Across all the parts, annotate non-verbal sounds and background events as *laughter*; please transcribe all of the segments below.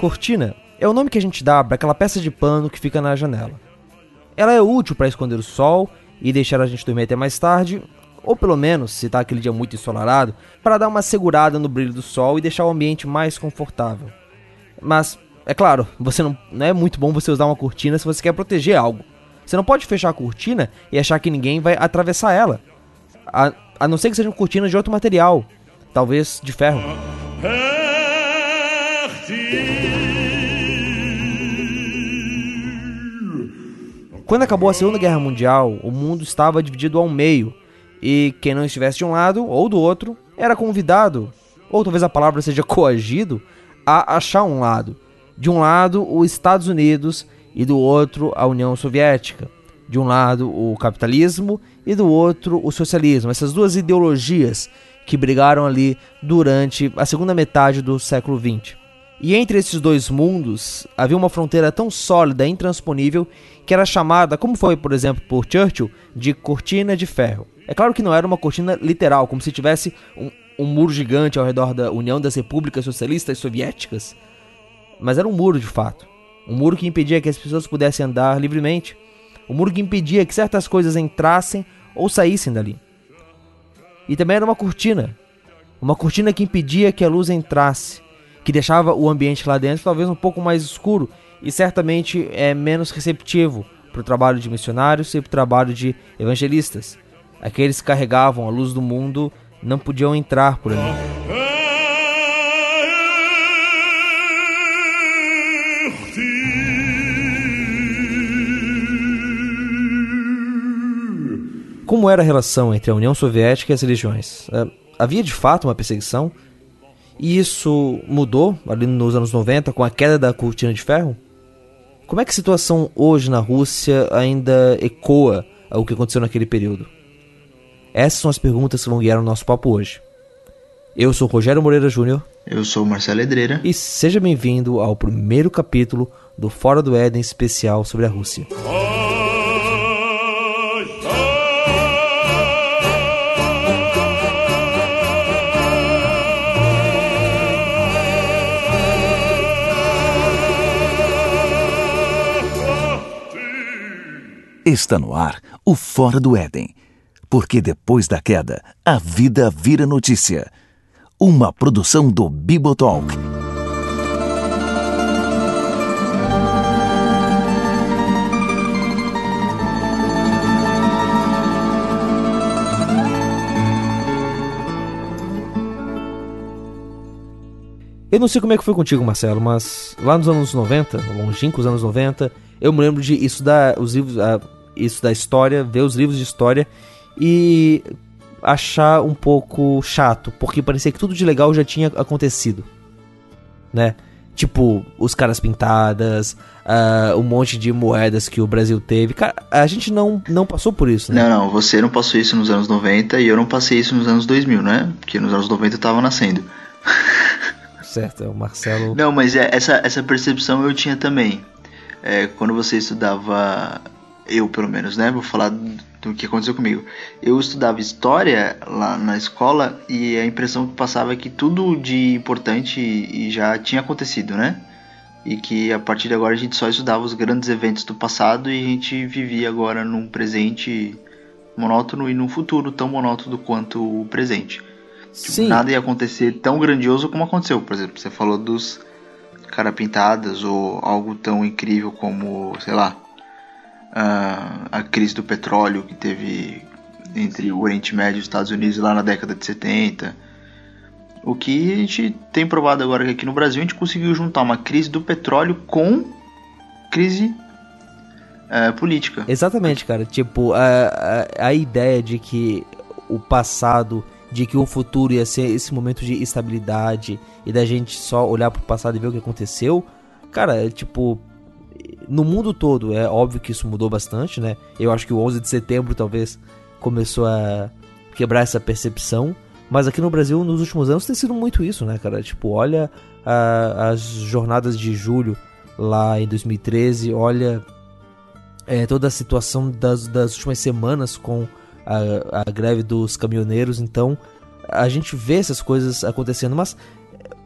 Cortina é o nome que a gente dá para aquela peça de pano que fica na janela. Ela é útil para esconder o sol e deixar a gente dormir até mais tarde, ou pelo menos, se tá aquele dia muito ensolarado, para dar uma segurada no brilho do sol e deixar o ambiente mais confortável. Mas, é claro, você não, não é muito bom você usar uma cortina se você quer proteger algo. Você não pode fechar a cortina e achar que ninguém vai atravessar ela. A, a não ser que seja uma cortina de outro material, talvez de ferro. Quando acabou a Segunda Guerra Mundial, o mundo estava dividido ao meio, e quem não estivesse de um lado ou do outro era convidado, ou talvez a palavra seja *laughs* coagido, a achar um lado. De um lado, os Estados Unidos e do outro, a União Soviética. De um lado, o capitalismo e do outro, o socialismo. Essas duas ideologias que brigaram ali durante a segunda metade do século XX. E entre esses dois mundos havia uma fronteira tão sólida e intransponível que era chamada, como foi, por exemplo, por Churchill, de cortina de ferro. É claro que não era uma cortina literal, como se tivesse um, um muro gigante ao redor da União das Repúblicas Socialistas Soviéticas, mas era um muro de fato. Um muro que impedia que as pessoas pudessem andar livremente. Um muro que impedia que certas coisas entrassem ou saíssem dali. E também era uma cortina. Uma cortina que impedia que a luz entrasse, que deixava o ambiente lá dentro talvez um pouco mais escuro e certamente é menos receptivo para o trabalho de missionários e para o trabalho de evangelistas. Aqueles que carregavam a luz do mundo não podiam entrar por ali. Como era a relação entre a União Soviética e as religiões? É, havia de fato uma perseguição? E isso mudou ali nos anos 90 com a queda da cortina de ferro? Como é que a situação hoje na Rússia ainda ecoa ao que aconteceu naquele período? Essas são as perguntas que vão guiar o nosso papo hoje. Eu sou Rogério Moreira Júnior. Eu sou Marcelo Edreira. E seja bem-vindo ao primeiro capítulo do Fora do Éden especial sobre a Rússia. Está no ar o Fora do Éden. Porque depois da queda, a vida vira notícia. Uma produção do Bibotalk. Eu não sei como é que foi contigo, Marcelo, mas lá nos anos 90, longínquos anos 90, eu me lembro de estudar os livros, isso da história, ver os livros de história e achar um pouco chato, porque parecia que tudo de legal já tinha acontecido, né? Tipo, os caras pintadas, uh, um monte de moedas que o Brasil teve. Cara, a gente não, não passou por isso, né? Não, não, você não passou isso nos anos 90 e eu não passei isso nos anos 2000, né? Porque nos anos 90 eu tava nascendo. *laughs* Certo, é o Marcelo. Não, mas é, essa, essa percepção eu tinha também é, quando você estudava, eu pelo menos, né? Vou falar do que aconteceu comigo. Eu estudava história lá na escola e a impressão que passava é que tudo de importante já tinha acontecido, né? E que a partir de agora a gente só estudava os grandes eventos do passado e a gente vivia agora num presente monótono e num futuro tão monótono quanto o presente. Tipo, nada ia acontecer tão grandioso como aconteceu. Por exemplo, você falou dos cara pintadas ou algo tão incrível como, sei lá, a crise do petróleo que teve entre o Oriente Médio e os Estados Unidos lá na década de 70. O que a gente tem provado agora que aqui no Brasil a gente conseguiu juntar uma crise do petróleo com crise uh, política. Exatamente, cara. Tipo, a, a, a ideia de que o passado de que o futuro ia ser esse momento de estabilidade e da gente só olhar pro passado e ver o que aconteceu, cara, é tipo. no mundo todo, é óbvio que isso mudou bastante, né? Eu acho que o 11 de setembro talvez começou a quebrar essa percepção. Mas aqui no Brasil, nos últimos anos, tem sido muito isso, né, cara? Tipo, olha a, as jornadas de julho lá em 2013, olha é, toda a situação das, das últimas semanas com a, a greve dos caminhoneiros. Então, a gente vê essas coisas acontecendo, mas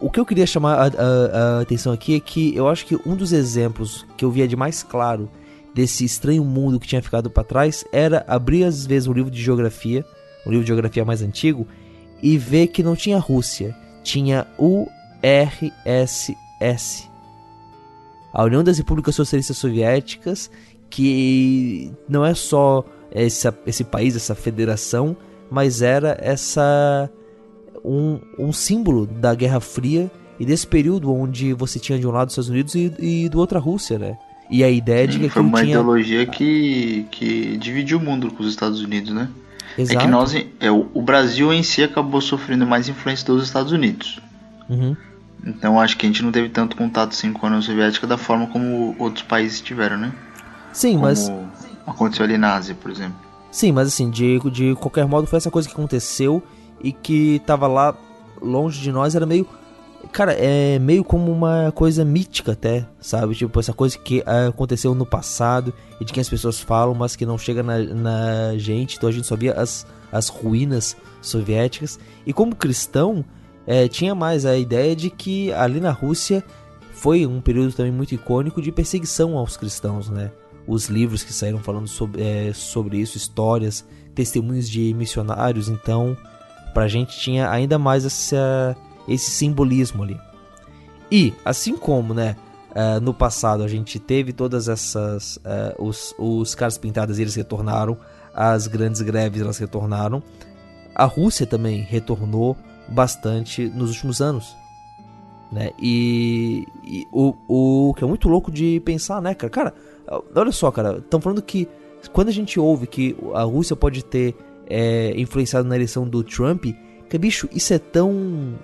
o que eu queria chamar a, a, a, atenção aqui é que eu acho que um dos exemplos que eu via de mais claro desse estranho mundo que tinha ficado para trás era abrir às vezes um livro de geografia, um livro de geografia mais antigo, e ver que não tinha Rússia, tinha URSS. A União das Repúblicas Socialistas Soviéticas, que não é só esse, esse país, essa federação, mas era essa um, um símbolo da Guerra Fria e desse período onde você tinha de um lado os Estados Unidos e, e do outro a Rússia, né? E a ideia de que Foi uma tinha... ideologia que, que dividiu o mundo com os Estados Unidos, né? Exato. É que nós, é, o Brasil em si acabou sofrendo mais influência dos Estados Unidos. Uhum. Então acho que a gente não teve tanto contato assim com a União Soviética da forma como outros países tiveram, né? Sim, como mas aconteceu ali na Ásia, por exemplo. Sim, mas assim, de, de qualquer modo foi essa coisa que aconteceu e que tava lá longe de nós, era meio. Cara, é meio como uma coisa mítica até, sabe? Tipo, essa coisa que é, aconteceu no passado e de que as pessoas falam, mas que não chega na, na gente. Então a gente só via as, as ruínas soviéticas. E como cristão, é, tinha mais a ideia de que ali na Rússia foi um período também muito icônico de perseguição aos cristãos, né? Os livros que saíram falando sobre, é, sobre isso, histórias, testemunhos de missionários, então pra gente tinha ainda mais essa, esse simbolismo ali. E, assim como, né, uh, no passado a gente teve todas essas. Uh, os, os caras pintados eles retornaram, as grandes greves elas retornaram. A Rússia também retornou bastante nos últimos anos. Né? E, e o, o que é muito louco de pensar, né, cara? Cara, olha só, cara, estão falando que quando a gente ouve que a Rússia pode ter é, influenciado na eleição do Trump, que bicho, isso é tão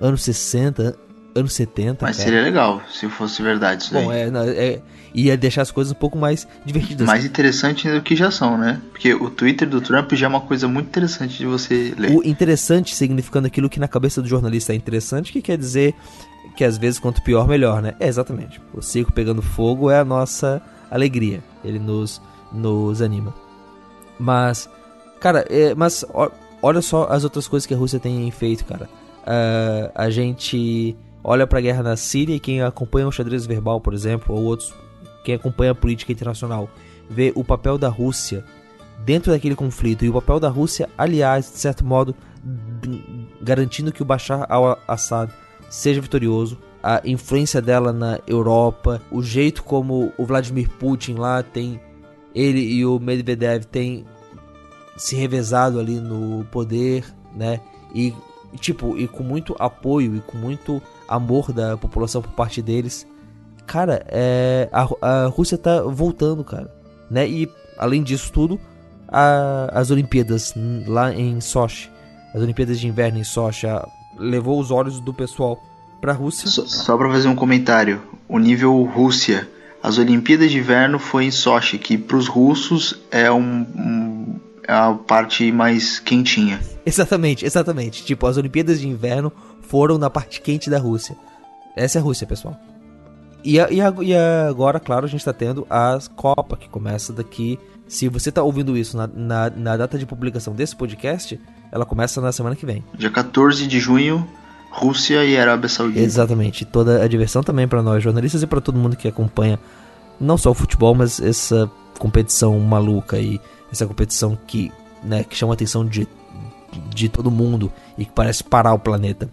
anos 60, anos 70. Mas cara. seria legal se fosse verdade isso Bom, daí. é, é, ia deixar as coisas um pouco mais divertidas. Mais interessante do que já são, né? Porque o Twitter do Trump já é uma coisa muito interessante de você ler. O interessante significando aquilo que na cabeça do jornalista é interessante, que quer dizer que às vezes quanto pior, melhor, né? É, exatamente. O circo pegando fogo é a nossa alegria. Ele nos, nos anima. Mas, cara, é, mas ó, olha só as outras coisas que a Rússia tem feito, cara. Uh, a gente olha pra guerra na Síria e quem acompanha o xadrez verbal, por exemplo, ou outros, quem acompanha a política internacional, vê o papel da Rússia dentro daquele conflito e o papel da Rússia, aliás, de certo modo, garantindo que o Bashar al-Assad seja vitorioso, a influência dela na Europa, o jeito como o Vladimir Putin lá tem ele e o Medvedev têm se revezado ali no poder, né? E tipo, e com muito apoio e com muito amor da população por parte deles. Cara, é, a, a Rússia tá voltando, cara, né? E além disso tudo, a, as Olimpíadas lá em Sochi, as Olimpíadas de Inverno em Sochi, a, levou os olhos do pessoal pra Rússia. Só, só para fazer um comentário, o nível Rússia, as Olimpíadas de Inverno foi em Sochi, que para os russos é um, um é a parte mais quentinha. Exatamente, exatamente. Tipo, as Olimpíadas de Inverno foram na parte quente da Rússia. Essa é a Rússia, pessoal. E, a, e, a, e agora, claro, a gente está tendo a Copa, que começa daqui. Se você está ouvindo isso na, na, na, data de publicação desse podcast, ela começa na semana que vem. Dia 14 de junho, Rússia e Arábia Saudita. Exatamente. Toda a diversão também para nós jornalistas e para todo mundo que acompanha não só o futebol, mas essa competição maluca e essa competição que, né, que chama a atenção de, de todo mundo e que parece parar o planeta.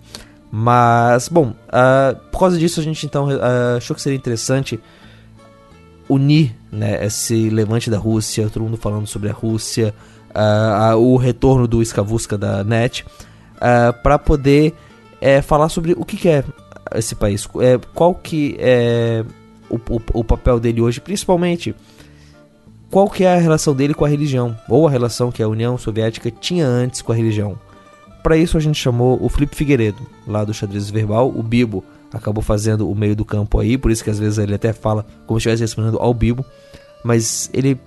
Mas, bom, uh, por causa disso a gente então uh, achou que seria interessante unir né, esse levante da Rússia, todo mundo falando sobre a Rússia, uh, o retorno do Skavusca da NET, para poder é, falar sobre o que, que é esse país, é, qual que é o, o, o papel dele hoje, principalmente qual que é a relação dele com a religião, ou a relação que a União Soviética tinha antes com a religião. Para isso a gente chamou o Felipe Figueiredo, lá do Xadrez Verbal, o Bibo, acabou fazendo o meio do campo aí, por isso que às vezes ele até fala como se estivesse respondendo ao Bibo, mas ele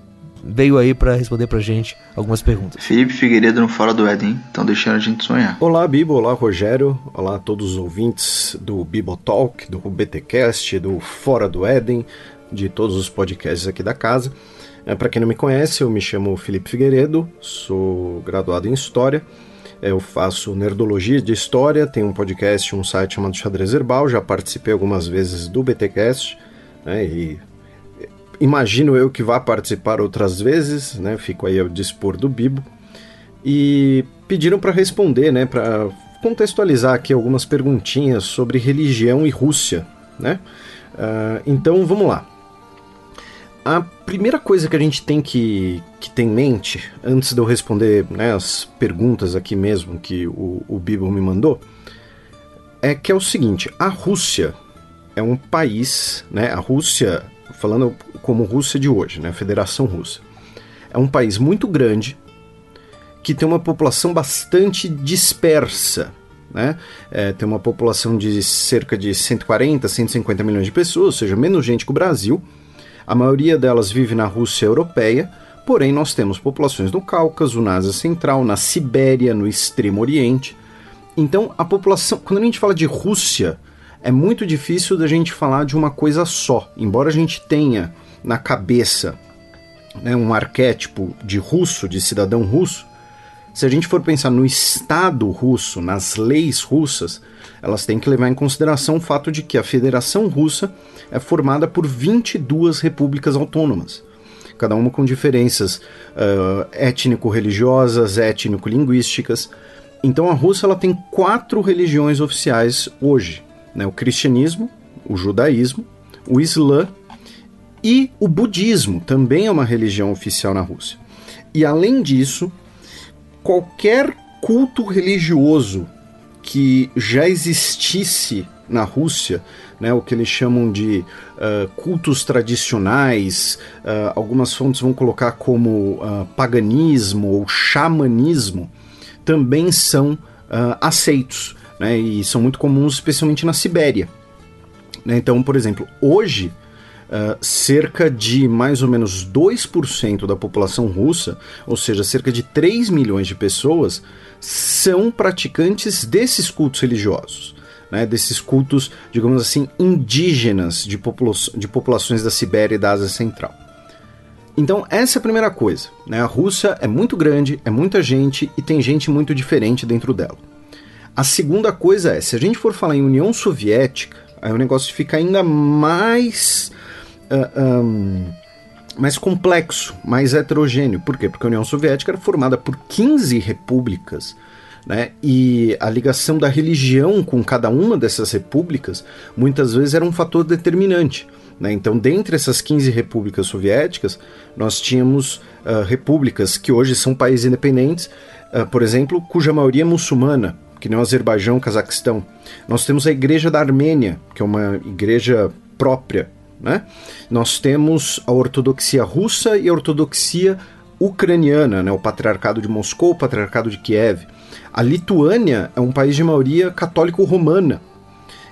veio aí para responder pra gente algumas perguntas. Felipe Figueiredo no Fora do Éden, estão deixando a gente sonhar. Olá, Bibo, olá, Rogério, olá a todos os ouvintes do Bibo Talk, do BTcast, do Fora do Éden, de todos os podcasts aqui da casa. É, para quem não me conhece, eu me chamo Felipe Figueiredo, sou graduado em História. Eu faço nerdologia de história, tenho um podcast, um site chamado Xadrez Herbal, já participei algumas vezes do BTcast, né, e imagino eu que vá participar outras vezes, né? Fico aí ao dispor do Bibo. E pediram para responder, né? Para contextualizar aqui algumas perguntinhas sobre religião e Rússia, né? Uh, então vamos lá. A primeira coisa que a gente tem que, que ter em mente, antes de eu responder né, as perguntas aqui mesmo que o, o Bibo me mandou, é que é o seguinte: a Rússia é um país, né? A Rússia falando como Rússia de hoje, né, Federação Russa, é um país muito grande que tem uma população bastante dispersa. Né? É, tem uma população de cerca de 140, 150 milhões de pessoas, ou seja, menos gente que o Brasil. A maioria delas vive na Rússia europeia, porém nós temos populações no Cáucaso, na Ásia Central, na Sibéria, no Extremo Oriente. Então, a população, quando a gente fala de Rússia, é muito difícil da gente falar de uma coisa só. Embora a gente tenha na cabeça né, um arquétipo de russo, de cidadão russo, se a gente for pensar no Estado russo, nas leis russas, elas têm que levar em consideração o fato de que a Federação Russa é formada por 22 repúblicas autônomas, cada uma com diferenças uh, étnico-religiosas, étnico-linguísticas. Então a Rússia ela tem quatro religiões oficiais hoje né, o cristianismo, o judaísmo, o islã e o budismo, também é uma religião oficial na Rússia. E além disso, qualquer culto religioso que já existisse na Rússia, né, o que eles chamam de uh, cultos tradicionais, uh, algumas fontes vão colocar como uh, paganismo ou xamanismo, também são aceitos né, e são muito comuns, especialmente na Sibéria. Né, então, por exemplo, hoje, uh, cerca de mais ou menos 2% da população russa, ou seja, cerca de 3 milhões de pessoas, são praticantes desses cultos religiosos. Né, desses cultos, digamos assim, indígenas de, popula de populações da Sibéria e da Ásia Central. Então, essa é a primeira coisa. Né? A Rússia é muito grande, é muita gente e tem gente muito diferente dentro dela. A segunda coisa é, se a gente for falar em União Soviética, aí o negócio fica ainda mais. Uh, um, mais complexo, mais heterogêneo. Por quê? Porque a União Soviética era formada por 15 repúblicas, né? E a ligação da religião com cada uma dessas repúblicas muitas vezes era um fator determinante. Né? Então, dentre essas 15 repúblicas soviéticas, nós tínhamos uh, repúblicas que hoje são países independentes, uh, por exemplo, cuja maioria é muçulmana, que nem o Azerbaijão, Cazaquistão. Nós temos a Igreja da Armênia, que é uma igreja própria. Né? Nós temos a ortodoxia russa e a ortodoxia ucraniana, né? o Patriarcado de Moscou, o Patriarcado de Kiev. A Lituânia é um país de maioria católico-romana.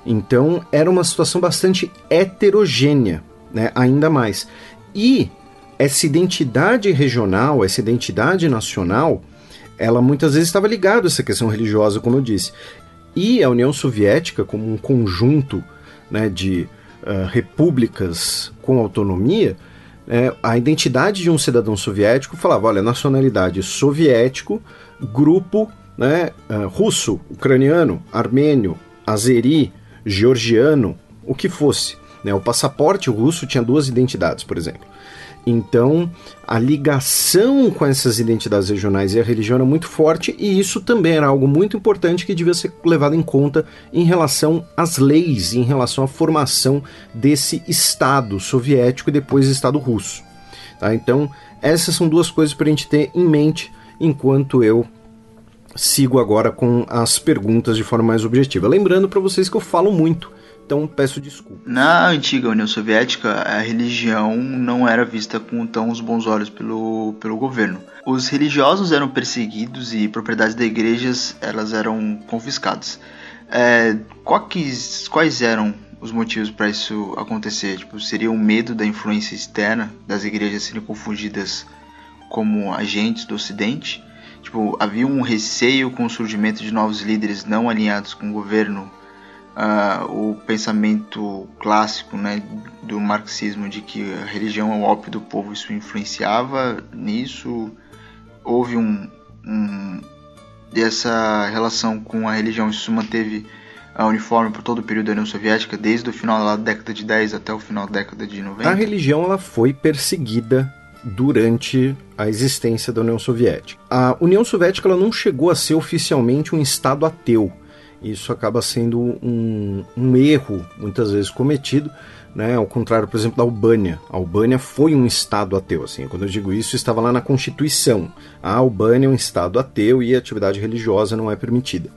Então era uma situação bastante heterogênea, né? ainda mais. E essa identidade regional, essa identidade nacional, ela muitas vezes estava ligada a essa questão religiosa, como eu disse. E a União Soviética, como um conjunto né, de uh, repúblicas com autonomia, é, a identidade de um cidadão soviético falava: olha, nacionalidade soviético, grupo né, uh, russo, ucraniano, armênio, azeri, georgiano, o que fosse. Né? O passaporte russo tinha duas identidades, por exemplo. Então, a ligação com essas identidades regionais e a religião era muito forte, e isso também era algo muito importante que devia ser levado em conta em relação às leis, em relação à formação desse Estado soviético e depois Estado russo. Tá? Então, essas são duas coisas para a gente ter em mente enquanto eu sigo agora com as perguntas de forma mais objetiva. Lembrando para vocês que eu falo muito então peço desculpa. Na antiga União Soviética, a religião não era vista com tão bons olhos pelo, pelo governo. Os religiosos eram perseguidos e propriedades da igrejas elas eram confiscadas. É, quais, quais eram os motivos para isso acontecer? Tipo, seria o medo da influência externa das igrejas serem confundidas como agentes do Ocidente? Tipo, havia um receio com o surgimento de novos líderes não alinhados com o governo uh, o pensamento clássico né, do marxismo de que a religião é o ópio do povo, isso influenciava nisso? Houve um, um dessa relação com a religião, isso manteve a uniforme por todo o período da União Soviética, desde o final da década de 10 até o final da década de 90? A religião ela foi perseguida durante a existência da União Soviética. A União Soviética ela não chegou a ser oficialmente um Estado ateu. Isso acaba sendo um, um erro, muitas vezes cometido, né? Ao contrário, por exemplo, da Albânia. A Albânia foi um estado ateu, assim. Quando eu digo isso, estava lá na Constituição. A Albânia é um estado ateu e a atividade religiosa não é permitida.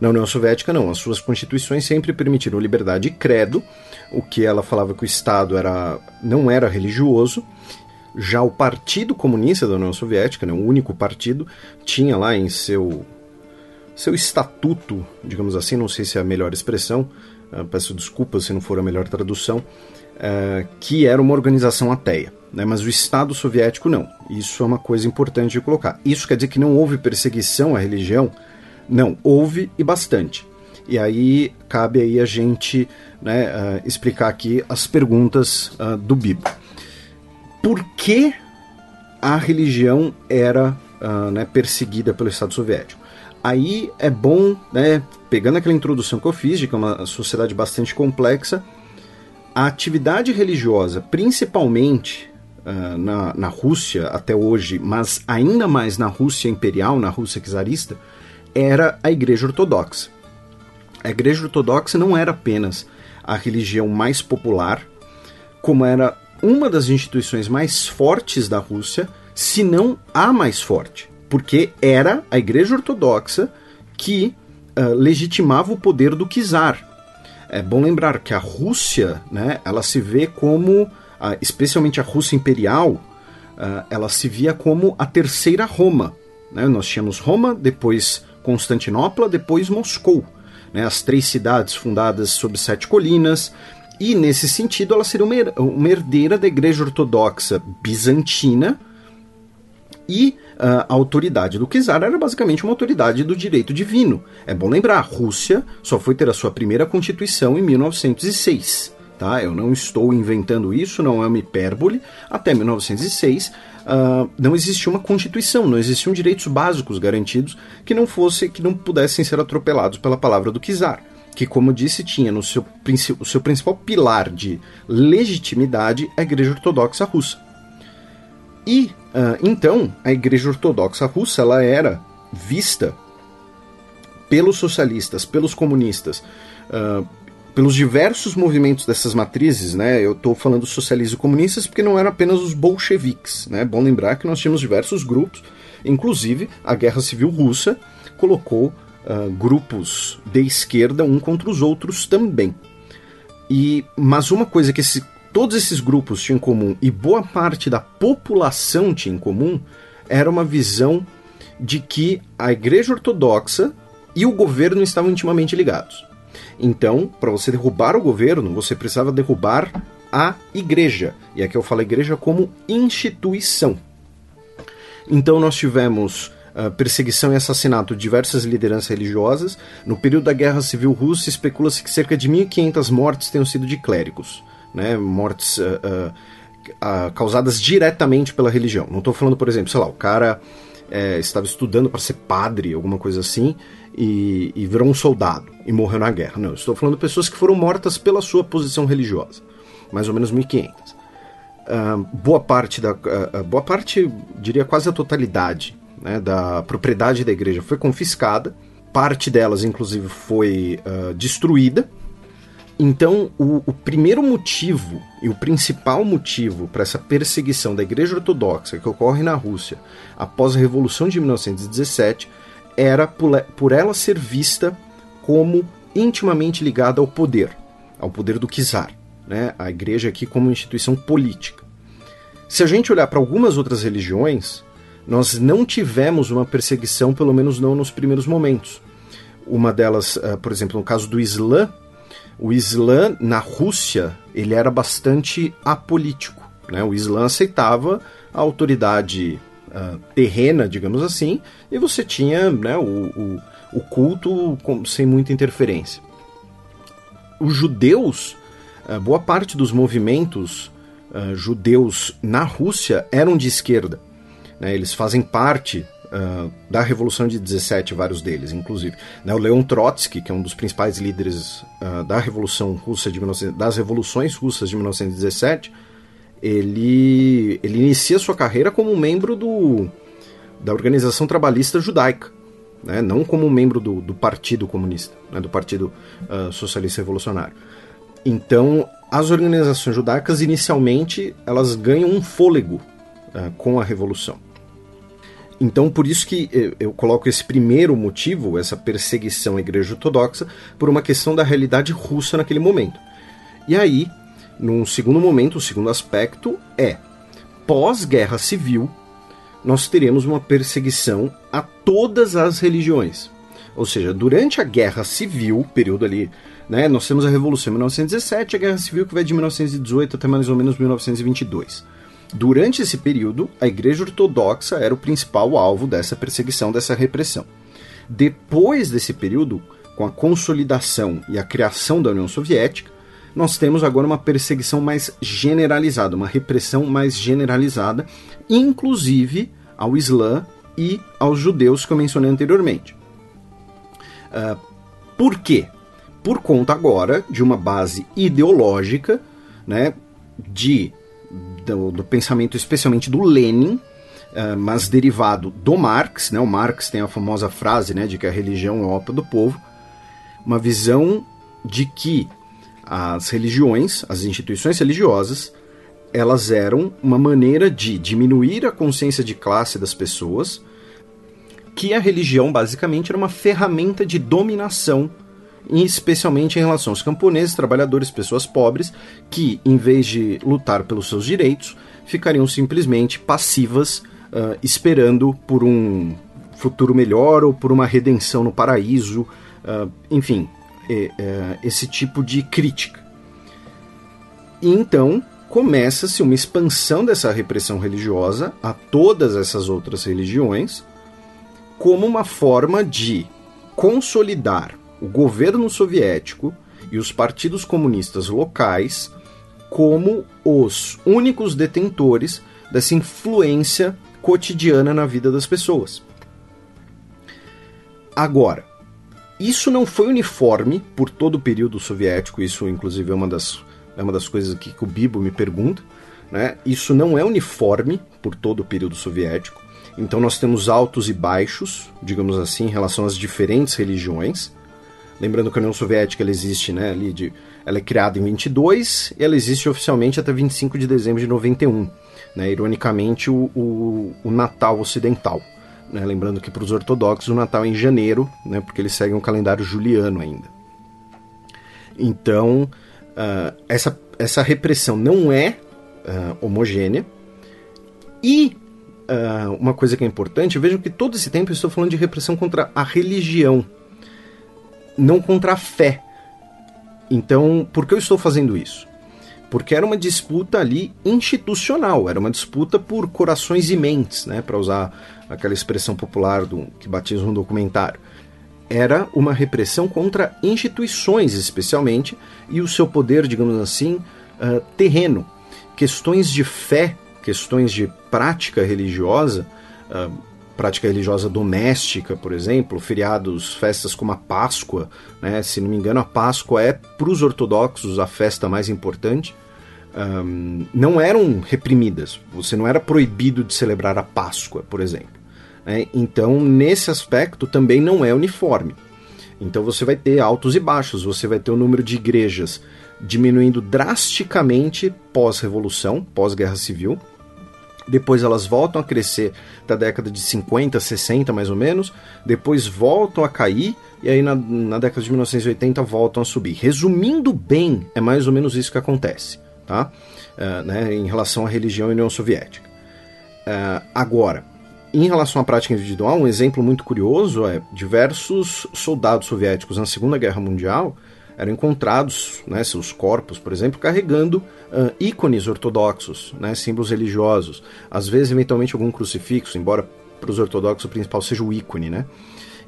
Na União Soviética, não. As suas constituições sempre permitiram liberdade de credo, o que ela falava que o Estado era, não era religioso. Já o Partido Comunista da União Soviética, né, o único partido, tinha lá em seu seu estatuto, digamos assim, não sei se é a melhor expressão, uh, peço desculpas se não for a melhor tradução, uh, que era uma organização ateia. Né? Mas o Estado soviético não. Isso é uma coisa importante de colocar. Isso quer dizer que não houve perseguição à religião? Não, houve e bastante. E aí cabe aí a gente né, uh, explicar aqui as perguntas do Bibo. Por que a religião era né, perseguida pelo Estado soviético? Aí é bom, né, pegando aquela introdução que eu fiz, de que é uma sociedade bastante complexa, a atividade religiosa, principalmente uh, na, na Rússia até hoje, mas ainda mais na Rússia imperial, na Rússia czarista, era a Igreja Ortodoxa. A Igreja Ortodoxa não era apenas a religião mais popular, como era uma das instituições mais fortes da Rússia, se não a mais forte porque era a Igreja Ortodoxa que uh, legitimava o poder do czar. É bom lembrar que a Rússia, né, ela se vê como, uh, especialmente a Rússia imperial, uh, ela se via como a terceira Roma. Né? Nós tínhamos Roma, depois Constantinopla, depois Moscou. Né? As três cidades fundadas sob sete colinas, e nesse sentido ela seria uma herdeira da Igreja Ortodoxa Bizantina e uh, a autoridade do czar era basicamente uma autoridade do direito divino. É bom lembrar, a Rússia só foi ter a sua primeira constituição em 1906. Tá? Eu não estou inventando isso, não é uma hipérbole. Até 1906 uh, ah, não existia uma constituição, não existiam direitos básicos garantidos que não fosse, que não pudessem ser atropelados pela palavra do czar que, como disse, tinha no seu, o seu principal pilar de legitimidade a Igreja Ortodoxa Russa. E uh, então a Igreja Ortodoxa Russa ela era vista pelos socialistas, pelos comunistas, uh, pelos diversos movimentos dessas matrizes, né? Eu estou falando socialistas e comunistas porque não eram apenas os bolcheviques, né? Bom lembrar que nós tínhamos diversos grupos, inclusive a Guerra Civil Russa colocou uh, grupos de esquerda um contra os outros também. E mas uma coisa que esse todos esses grupos tinham em comum e boa parte da população tinha em comum era uma visão de que a Igreja Ortodoxa e o governo estavam intimamente ligados. Então, para você derrubar o governo, você precisava derrubar a igreja. E aqui eu falo igreja como instituição. Então nós tivemos uh, perseguição e assassinato de diversas lideranças religiosas. No período da Guerra Civil Russa, especula-se que cerca de 1.500 mortes tenham sido de clérigos né, mortes uh, uh, causadas diretamente pela religião. Não estou falando, por exemplo, sei lá, o cara é, estava estudando para ser padre, alguma coisa assim, e, e, virou um soldado e morreu na guerra. Não, estou falando de pessoas que foram mortas pela sua posição religiosa, mais ou menos 1500. Uh, boa parte da uh, boa parte diria quase a totalidade né, da propriedade da igreja foi confiscada parte delas inclusive foi destruída então, o, o, primeiro motivo e o principal motivo para essa perseguição da Igreja Ortodoxa que ocorre na Rússia após a Revolução de 1917 era por, ela ser vista como intimamente ligada ao poder, ao poder do czar, né? a Igreja aqui como instituição política. Se a gente olhar para algumas outras religiões, nós não tivemos uma perseguição, pelo menos não nos primeiros momentos. Uma delas, uh, por exemplo, no caso do Islã, o Islã na Rússia ele era bastante apolítico. Né? O Islã aceitava a autoridade uh, terrena, digamos assim, e você tinha né, o, o, o culto com, sem muita interferência. Os judeus, uh, boa parte dos movimentos uh, judeus na Rússia eram de esquerda. Né? Eles fazem parte Uh, da Revolução de 17, vários deles, inclusive. Né, o Leon Trotsky, que é um dos principais líderes uh, da Revolução Russa de 19... das revoluções russas de 1917, ele, ele inicia sua carreira como membro do, da Organização Trabalhista Judaica, né, não como membro do, do Partido Comunista, né, do Partido uh, Socialista Revolucionário. Então, as organizações judaicas, inicialmente, elas ganham um fôlego com a Revolução. Então, por isso que eu coloco esse primeiro motivo, essa perseguição à Igreja Ortodoxa, por uma questão da realidade russa naquele momento. E aí, num segundo momento, o segundo aspecto é: pós-guerra civil, nós teremos uma perseguição a todas as religiões. Ou seja, durante a guerra civil, período ali, né, nós temos a Revolução em 1917, a guerra civil que vai de 1918 até mais ou menos 1922. Durante esse período, a Igreja Ortodoxa era o principal alvo dessa perseguição, dessa repressão. Depois desse período, com a consolidação e a criação da União Soviética, nós temos agora uma perseguição mais generalizada, uma repressão mais generalizada, inclusive ao Islã e aos judeus que eu mencionei anteriormente. Uh, por quê? Por conta agora de uma base ideológica, né, de do, do pensamento especialmente do Lenin, uh, mas derivado do Marx, né? O Marx tem a famosa frase, né, de que a religião é ópio do povo, uma visão de que as religiões, as instituições religiosas, elas eram uma maneira de diminuir a consciência de classe das pessoas, que a religião basicamente era uma ferramenta de dominação especialmente em relação aos camponeses, trabalhadores, pessoas pobres, que, em vez de lutar pelos seus direitos, ficariam simplesmente passivas, uh, esperando por um futuro melhor ou por uma redenção no paraíso, uh, enfim, é, é, esse tipo de crítica. E então começa-se uma expansão dessa repressão religiosa a todas essas outras religiões, como uma forma de consolidar o governo soviético e os partidos comunistas locais como os únicos detentores dessa influência cotidiana na vida das pessoas. Agora, isso não foi uniforme por todo o período soviético, isso inclusive é uma das, é uma das coisas que, que o Bibo me pergunta. Né? Isso não é uniforme por todo o período soviético. Então nós temos altos e baixos, digamos assim, em relação às diferentes religiões. Lembrando que a União Soviética ela existe, né, ali de, ela é criada em 22 e ela existe oficialmente até 25 de dezembro de 91. Né, ironicamente, o, o, o Natal ocidental. Né, lembrando que para os ortodoxos o Natal é em janeiro, né, porque eles seguem um calendário juliano ainda. Então, uh, essa, essa repressão não é uh, homogênea. E uh, uma coisa que é importante, vejam que todo esse tempo eu estou falando de repressão contra a religião não contra a fé. Então, por que eu estou fazendo isso? Porque era uma disputa ali institucional, era uma disputa por corações e mentes, né, para usar aquela expressão popular do que batiza um documentário. Era uma repressão contra instituições, especialmente, e o seu poder, digamos assim, uh, terreno. Questões de fé, questões de prática religiosa, uh, prática religiosa doméstica, por exemplo, feriados, festas como a Páscoa, né? se não me engano, a Páscoa é para os ortodoxos a festa mais importante. Um, não eram reprimidas. Você não era proibido de celebrar a Páscoa, por exemplo. Né? Então, nesse aspecto, também não é uniforme. Então, você vai ter altos e baixos. Você vai ter o número de igrejas diminuindo drasticamente pós-revolução, pós-guerra civil depois elas voltam a crescer da década de 50, 60 mais ou menos, depois voltam a cair e aí na, na década de 1980 voltam a subir. Resumindo bem, é mais ou menos isso que acontece, tá? Uh, né, em relação à religião e União Soviética. Uh, agora, em relação à prática individual, um exemplo muito curioso é diversos soldados soviéticos na Segunda Guerra Mundial eram encontrados, né, seus corpos, por exemplo, carregando uh, ícones ortodoxos, né, símbolos religiosos. Às vezes, eventualmente, algum crucifixo, embora para os ortodoxos o principal seja o ícone, né?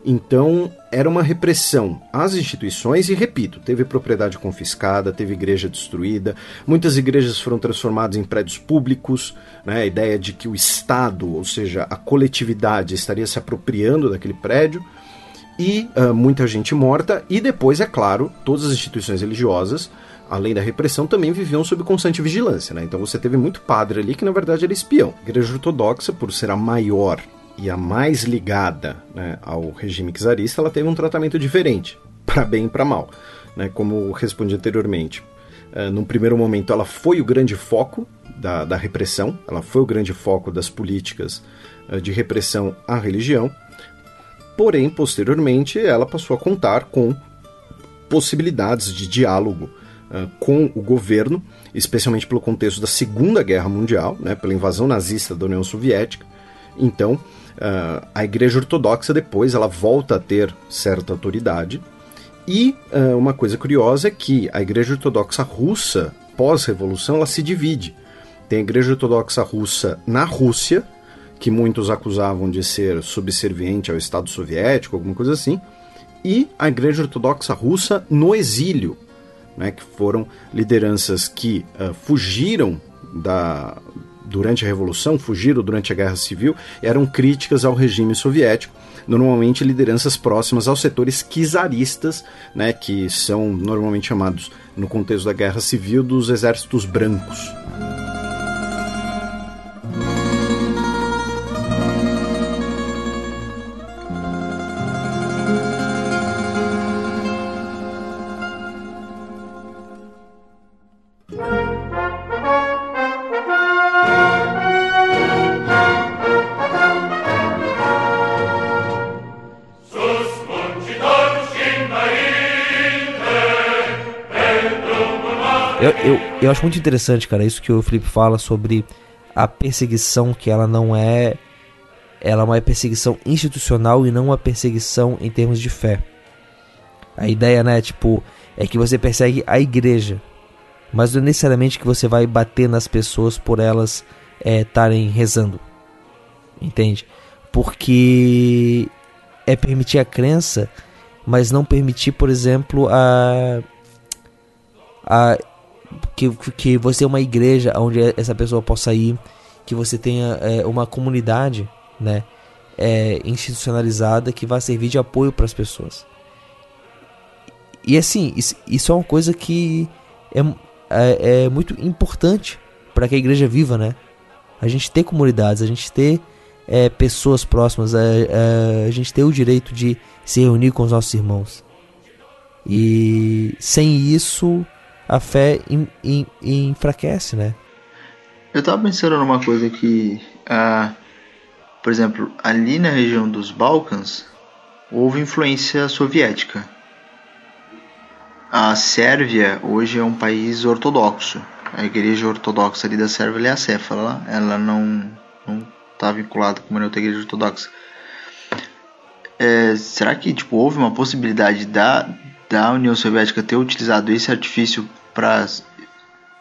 Então, era uma repressão às instituições e, repito, teve propriedade confiscada, teve igreja destruída, muitas igrejas foram transformadas em prédios públicos, né? a ideia de que o Estado, ou seja, a coletividade, estaria se apropriando daquele prédio, e uh, muita gente morta, e depois, é claro, todas as instituições religiosas, além da repressão, também viviam sob constante vigilância. Né? Então você teve muito padre ali que, na verdade, era espião. A igreja ortodoxa, por ser a maior e a mais ligada né, ao regime czarista, ela teve um tratamento diferente, para bem e para mal, né, como respondi anteriormente. Uh, num primeiro momento, ela foi o grande foco da, da repressão, ela foi o grande foco das políticas uh, de repressão à religião, porém, posteriormente, ela passou a contar com possibilidades de diálogo uh, com o governo, especialmente pelo contexto da Segunda Guerra Mundial, né, pela invasão nazista da União Soviética. Então, Uh, a Igreja Ortodoxa depois ela volta a ter certa autoridade. E uh, uma coisa curiosa é que a Igreja Ortodoxa russa, pós-revolução, ela se divide. Tem a Igreja Ortodoxa russa na Rússia, que muitos acusavam de ser subserviente ao Estado Soviético, alguma coisa assim, e a Igreja Ortodoxa russa no exílio, né, que foram lideranças que uh, fugiram da, durante a Revolução, fugiram durante a Guerra Civil, eram críticas ao regime soviético, normalmente lideranças próximas aos setores czaristas, né, que são normalmente chamados, no contexto da Guerra Civil, dos exércitos brancos. Eu acho muito interessante, cara, isso que o Felipe fala sobre a perseguição que ela não é ela é uma perseguição institucional e não uma perseguição em termos de fé. A ideia, né, tipo, é que você persegue a igreja, mas não é necessariamente que você vai bater nas pessoas por elas estarem é, rezando. Entende? Porque é permitir a crença, mas não permitir, por exemplo, a a que, que você é uma igreja onde essa pessoa possa ir, que você tenha é, uma comunidade, né, é, institucionalizada que vai servir de apoio para as pessoas. E assim, isso, isso, é uma coisa que é, é, é muito importante para que a igreja viva, né? A gente ter comunidades, a gente ter é, pessoas próximas, é, é, a gente ter o direito de se reunir com os nossos irmãos. E sem isso, a fé in, in, enfraquece, né? Eu tava pensando numa coisa que, ah, por exemplo, ali na região dos Balcãs houve influência soviética. A Sérvia hoje é um país ortodoxo. A igreja ortodoxa ali da Sérvia é a Céfala. Ela não não está vinculada com uma outra igreja ortodoxa. É, será que tipo houve uma possibilidade da da União Soviética ter utilizado esse artifício para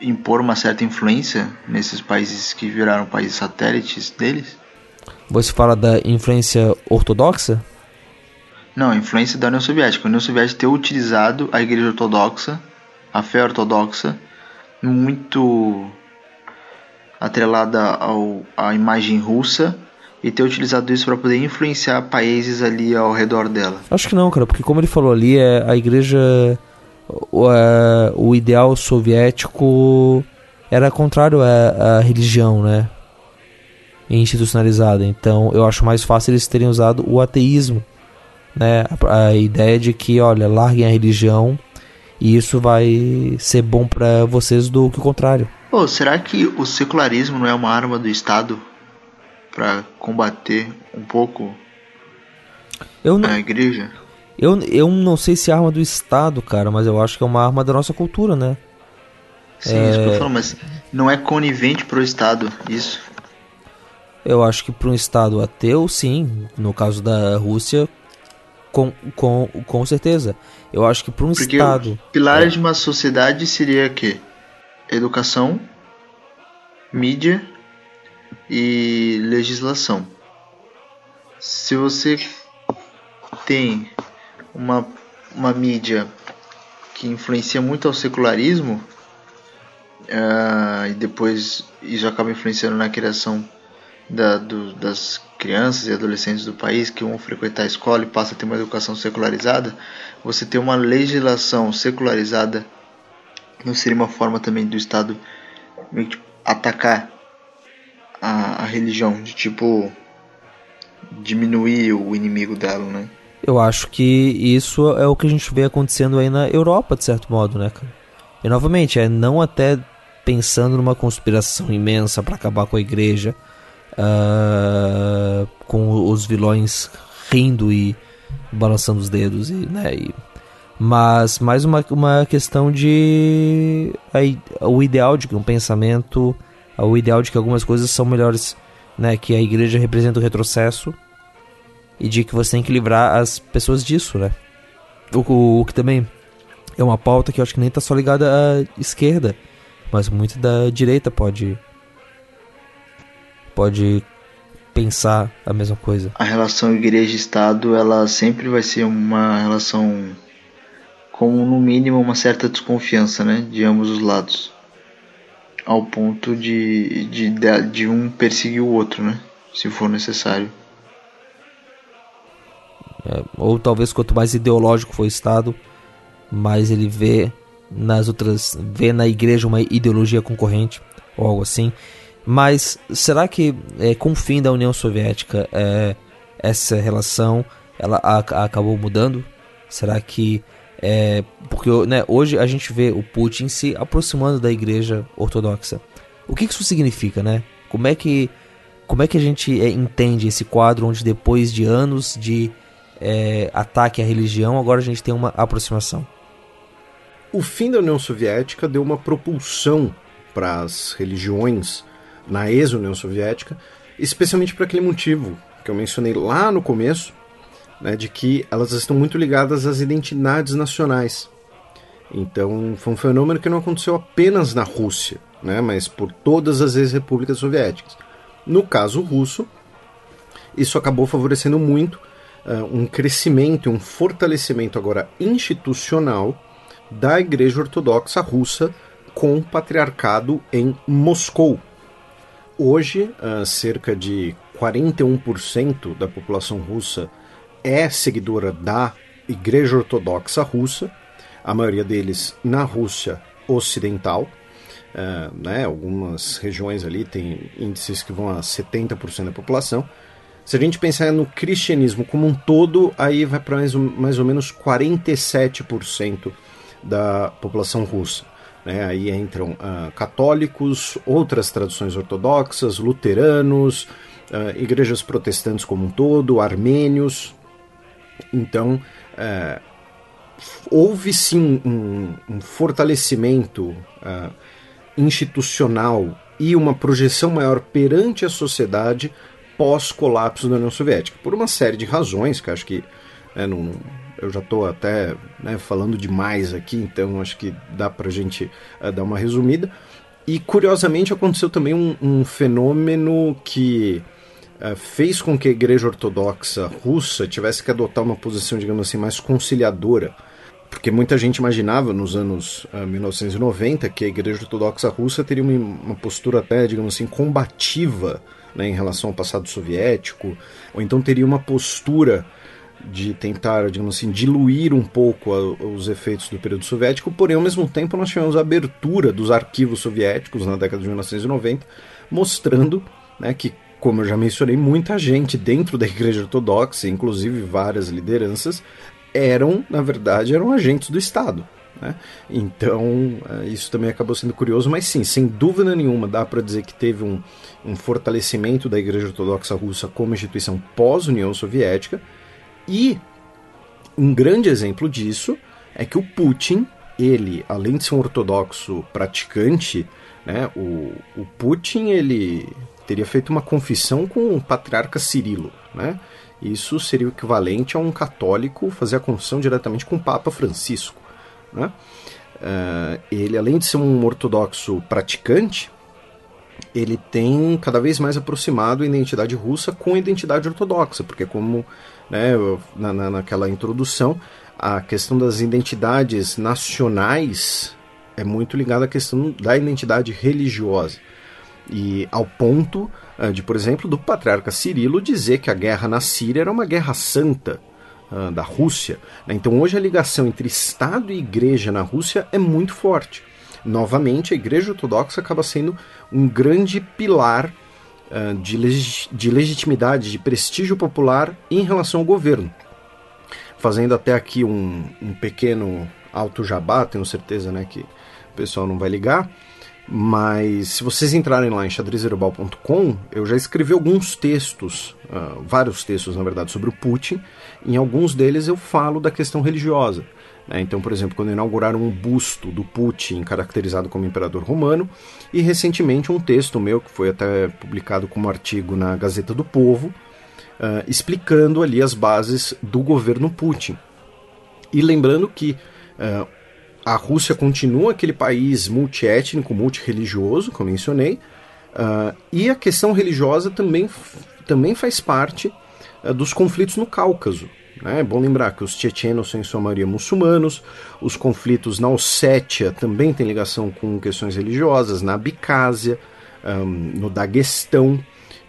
impor uma certa influência nesses países que viraram países satélites deles? Você fala da influência ortodoxa? Não, influência da União Soviética. A União Soviética ter utilizado a Igreja Ortodoxa, a fé ortodoxa, muito atrelada ao, à imagem russa e ter utilizado isso para poder influenciar países ali ao redor dela? Acho que não, cara, porque como ele falou ali, é a igreja. O, é, o ideal soviético era contrário à, à religião, né? Institucionalizada. Então eu acho mais fácil eles terem usado o ateísmo, né? A, a ideia de que, olha, larguem a religião e isso vai ser bom para vocês do que o contrário. Oh, será que o secularismo não é uma arma do Estado para combater um pouco eu não, a igreja? Eu, eu não sei se é arma do Estado, cara, mas eu acho que é uma arma da nossa cultura, né? Sim, é... isso que eu falo, mas não é conivente pro Estado, isso. Eu acho que para um Estado ateu, sim. No caso da Rússia, com, com, com certeza. Eu acho que para um Porque Estado. Pilares é. de uma sociedade seria que educação, mídia e legislação. Se você tem uma, uma mídia que influencia muito ao secularismo uh, e depois isso acaba influenciando na criação da, do, das crianças e adolescentes do país que vão frequentar a escola e passam a ter uma educação secularizada, você ter uma legislação secularizada não seria uma forma também do Estado atacar a, a religião, de tipo diminuir o inimigo dela, né? Eu acho que isso é o que a gente vê acontecendo aí na Europa, de certo modo, né, cara? E novamente, é não até pensando numa conspiração imensa para acabar com a igreja, uh, com os vilões rindo e balançando os dedos, e, né? E, mas mais uma, uma questão de a, o ideal de um pensamento, o ideal de que algumas coisas são melhores, né? Que a igreja representa o retrocesso e de que você tem que livrar as pessoas disso, né? O, o, o que também é uma pauta que eu acho que nem tá só ligada à esquerda, mas muito da direita pode pode pensar a mesma coisa. A relação igreja-estado, ela sempre vai ser uma relação com no mínimo uma certa desconfiança, né, de ambos os lados. Ao ponto de, de, de um perseguir o outro, né, se for necessário. É, ou talvez quanto mais ideológico for o Estado, mais ele vê nas outras, vê na igreja uma ideologia concorrente ou algo assim. Mas será que é, com o fim da União Soviética é, essa relação ela a, a acabou mudando? Será que é, porque né, hoje a gente vê o Putin se aproximando da igreja ortodoxa. O que isso significa, né? Como é que como é que a gente é, entende esse quadro onde depois de anos de é, ataque à religião, agora a gente tem uma aproximação. O fim da União Soviética deu uma propulsão para as religiões na ex-União Soviética, especialmente por aquele motivo que eu mencionei lá no começo, né, de que elas estão muito ligadas às identidades nacionais. Então, foi um fenômeno que não aconteceu apenas na Rússia, né, mas por todas as ex-repúblicas soviéticas. No caso russo, isso acabou favorecendo muito uh, um crescimento um fortalecimento agora institucional da Igreja Ortodoxa Russa com o patriarcado em Moscou. Hoje, uh, cerca de 41% da população russa é seguidora da Igreja Ortodoxa Russa, a maioria deles na Rússia Ocidental. Uh, né, algumas regiões ali têm índices que vão a 70% da população. Se a gente pensar no cristianismo como um todo, aí vai para mais, mais ou menos 47% da população russa. Né? Aí entram uh, católicos, outras tradições ortodoxas, luteranos, uh, igrejas protestantes como um todo, armênios. Então, uh, houve sim um, um fortalecimento institucional e uma projeção maior perante a sociedade pós-colapso da União Soviética, por uma série de razões que acho que né, não, eu já estou até né, falando demais aqui, então acho que dá para a gente uh, dar uma resumida. E curiosamente aconteceu também um, um fenômeno que fez com que a Igreja Ortodoxa russa tivesse que adotar uma posição, digamos assim, mais conciliadora. Porque muita gente imaginava nos anos uh, 1990 que a Igreja Ortodoxa russa teria uma, uma postura até, digamos assim, combativa né, em relação ao passado soviético, ou então teria uma postura de tentar, digamos assim, diluir um pouco a, os efeitos do período soviético, porém, ao mesmo tempo, nós tivemos a abertura dos arquivos soviéticos na década de 1990, mostrando né, que, como eu já mencionei, muita gente dentro da Igreja Ortodoxa, inclusive várias lideranças, eram, na verdade, eram agentes do Estado. Né? Então, eh, isso também acabou sendo curioso, mas sim, sem dúvida nenhuma, dá para dizer que teve um, um fortalecimento da Igreja Ortodoxa Russa como instituição pós-União Soviética, e um grande exemplo disso é que o Putin, ele, além de ser um ortodoxo praticante, né, o, o Putin ele teria feito uma confissão com o patriarca Cirilo, né? Isso seria o equivalente a um católico fazer a confissão diretamente com o Papa Francisco, né? Uh, ele, além de ser um ortodoxo praticante, ele tem cada vez mais aproximado a identidade russa com a identidade ortodoxa, porque como né, na, na, naquela introdução, a questão das identidades nacionais é muito ligada à questão da identidade religiosa. E ao ponto uh, de, por exemplo, do patriarca Cirilo dizer que a guerra na Síria era uma guerra santa, uh, da Rússia. Né? Então hoje a ligação entre Estado e Igreja na Rússia é muito forte. Novamente, a Igreja Ortodoxa acaba sendo um grande pilar uh, de, leg de legitimidade, de prestígio popular em relação ao governo. Fazendo até aqui um, um pequeno alto jabá, tenho certeza né, que o pessoal não vai ligar. Mas se vocês entrarem lá em xadrezverbal.com, eu já escrevi alguns textos, uh, vários textos na verdade, sobre o Putin. Em alguns deles eu falo da questão religiosa. Né? Então, por exemplo, quando inauguraram um busto do Putin caracterizado como imperador romano, e recentemente um texto meu, que foi até publicado como artigo na Gazeta do Povo, uh, explicando ali as bases do governo Putin. E lembrando que uh, a Rússia continua aquele país multiétnico, multireligioso, como mencionei, uh, e a questão religiosa também, também faz parte uh, dos conflitos no Cáucaso. Né? É bom lembrar que os tchetchenos são em sua maioria muçulmanos, os conflitos na Ossétia também têm ligação com questões religiosas, na Abcásia, um, no Daguestão.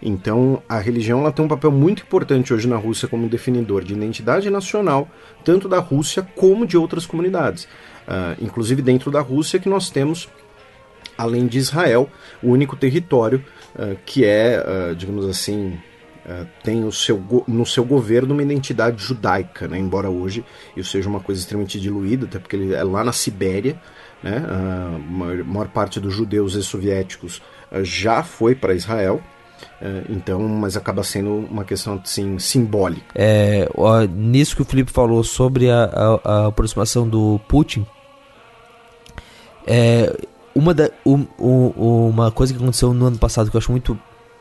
Então, a religião ela tem um papel muito importante hoje na Rússia como definidor de identidade nacional, tanto da Rússia como de outras comunidades. Uh, inclusive dentro da Rússia, que nós temos, além de Israel, o único território uh, que é, uh, digamos assim, tem o seu, no seu governo uma identidade judaica, né? embora hoje isso seja uma coisa extremamente diluída, até porque ele é lá na Sibéria, né? a maior, maior parte dos judeus ex-soviéticos já foi para Israel, então, mas acaba sendo uma questão assim, simbólica. É, ó, nisso que o Felipe falou sobre a, a, a aproximação do Putin, é, uma, da, um, um, uma coisa que aconteceu no ano passado que eu acho muito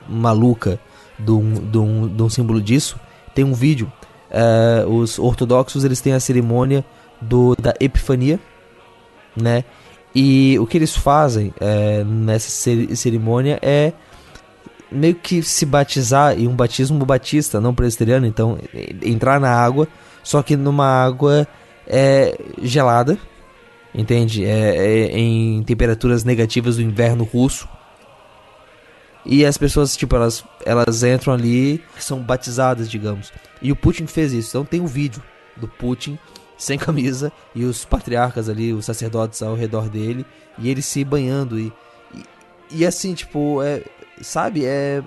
maluca de um, de um, de um símbolo disso, tem um vídeo. É, os ortodoxos eles têm a cerimônia do, da Epifania, né? E o que eles fazem é, nessa cerimônia é meio que se batizar em um batismo batista, não presbiteriano, então entrar na água, só que numa água é, gelada, entende? É, é, em temperaturas negativas do inverno russo. E as pessoas, tipo, elas, elas entram ali, são batizadas, digamos. E o Putin fez isso. Então tem um vídeo do Putin sem camisa e os patriarcas ali, os sacerdotes ao redor dele, e ele se banhando. E, e, e assim, tipo, é, sabe, é,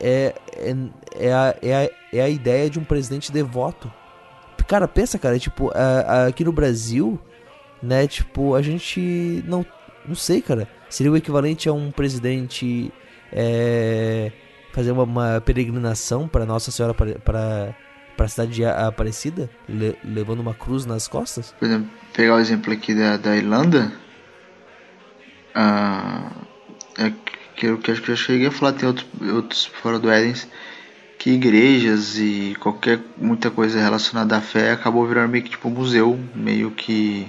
é, é, é, a, é, a, é a ideia de um presidente devoto. Cara, pensa, cara, tipo, aqui no Brasil né? Tipo, a gente não, não sei, cara. Seria o equivalente a um presidente é, fazer uma, uma peregrinação para Nossa Senhora para para a cidade de Aparecida, le, levando uma cruz nas costas? Por exemplo, pegar o exemplo aqui da, da Irlanda, ah, é que eu, que eu já cheguei a falar, tem outros, outros fora do Edens, que igrejas e qualquer muita coisa relacionada à fé acabou virando meio que tipo museu, meio que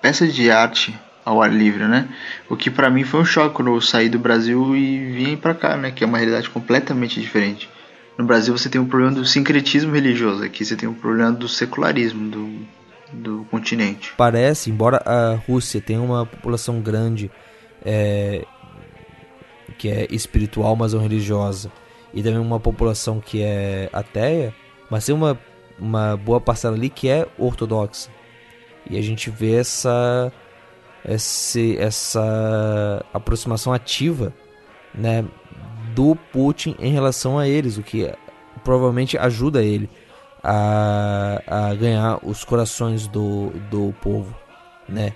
peça de arte ao ar livre, né? O que para mim foi um choque quando eu saí do Brasil e vim para cá, né? Que é uma realidade completamente diferente. No Brasil você tem um problema do sincretismo religioso, aqui você tem um problema do secularismo do, do continente. Parece, embora a Rússia tenha uma população grande é, que é espiritual, mas não religiosa, e também uma população que é ateia, mas tem uma, uma boa parcela ali que é ortodoxa. E a gente vê essa esse, essa aproximação ativa, né, do Putin em relação a eles, o que provavelmente ajuda ele a, a ganhar os corações do, do povo, né?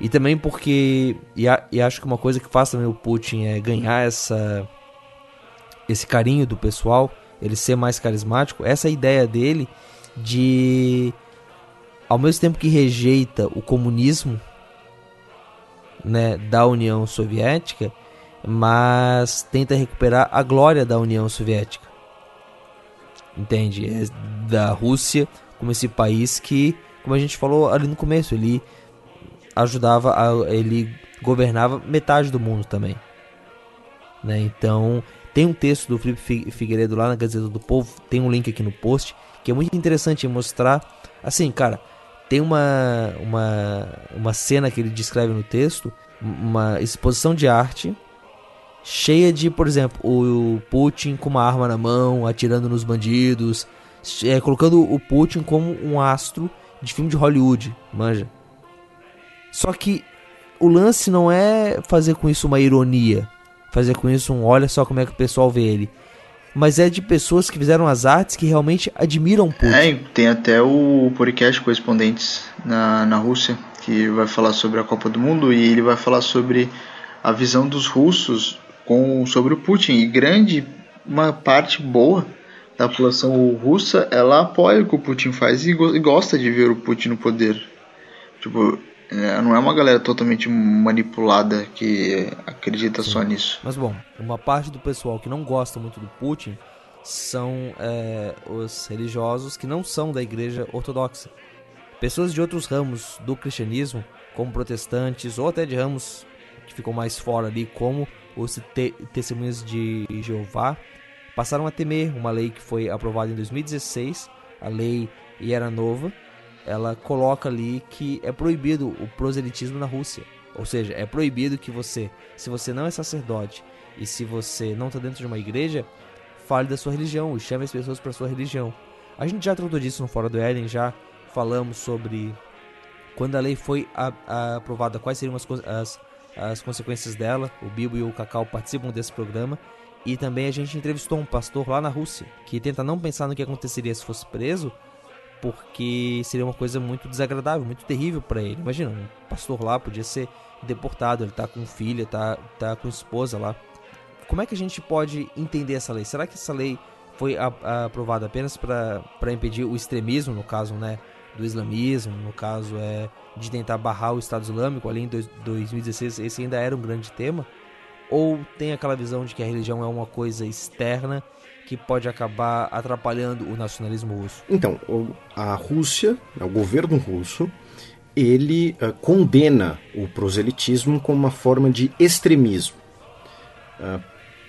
E também porque e, a, e acho que uma coisa que faz também o Putin é ganhar essa esse carinho do pessoal, ele ser mais carismático, essa ideia dele de ao mesmo tempo que rejeita o comunismo né, da União Soviética, mas tenta recuperar a glória da União Soviética. Entende? É da Rússia como esse país que, como a gente falou ali no começo, ele ajudava, a, ele governava metade do mundo também. Né? Então, tem um texto do Felipe Figueiredo lá na Gazeta do Povo, tem um link aqui no post, que é muito interessante mostrar. Assim, cara, tem uma, uma, uma cena que ele descreve no texto, uma exposição de arte cheia de, por exemplo, o Putin com uma arma na mão, atirando nos bandidos, é, colocando o Putin como um astro de filme de Hollywood, manja. Só que o lance não é fazer com isso uma ironia, fazer com isso um olha só como é que o pessoal vê ele. Mas é de pessoas que fizeram as artes que realmente admiram Putin. É, tem até o podcast Correspondentes na, na Rússia, que vai falar sobre a Copa do Mundo e ele vai falar sobre a visão dos russos com, sobre o Putin. E grande, uma parte boa da população russa, ela apoia o que o Putin faz e, go e gosta de ver o Putin no poder. Tipo, é, não é uma galera totalmente manipulada que acredita Sim. só nisso. Mas bom, uma parte do pessoal que não gosta muito do Putin são é, os religiosos que não são da igreja ortodoxa. Pessoas de outros ramos do cristianismo, como protestantes, ou até de ramos que ficam mais fora ali, como os te testemunhas de Jeová, passaram a temer uma lei que foi aprovada em 2016, a lei Era Nova. Ela coloca ali que é proibido o proselitismo na Rússia. Ou seja, é proibido que você, se você não é sacerdote e se você não está dentro de uma igreja, fale da sua religião e chame as pessoas para sua religião. A gente já tratou disso no Fora do Éden, já falamos sobre quando a lei foi a, a aprovada, quais seriam as, as, as consequências dela. O Bibo e o Cacau participam desse programa. E também a gente entrevistou um pastor lá na Rússia que tenta não pensar no que aconteceria se fosse preso, porque seria uma coisa muito desagradável, muito terrível para ele. Imagina, um pastor lá podia ser deportado, ele tá com filha, tá, tá com esposa lá. Como é que a gente pode entender essa lei? Será que essa lei foi a, a aprovada apenas para impedir o extremismo, no caso, né, do islamismo, no caso é de tentar barrar o Estado Islâmico, ali em 2016 esse ainda era um grande tema? ou tem aquela visão de que a religião é uma coisa externa que pode acabar atrapalhando o nacionalismo russo? Então, a Rússia, o governo russo, ele uh, condena o proselitismo como uma forma de extremismo. Uh,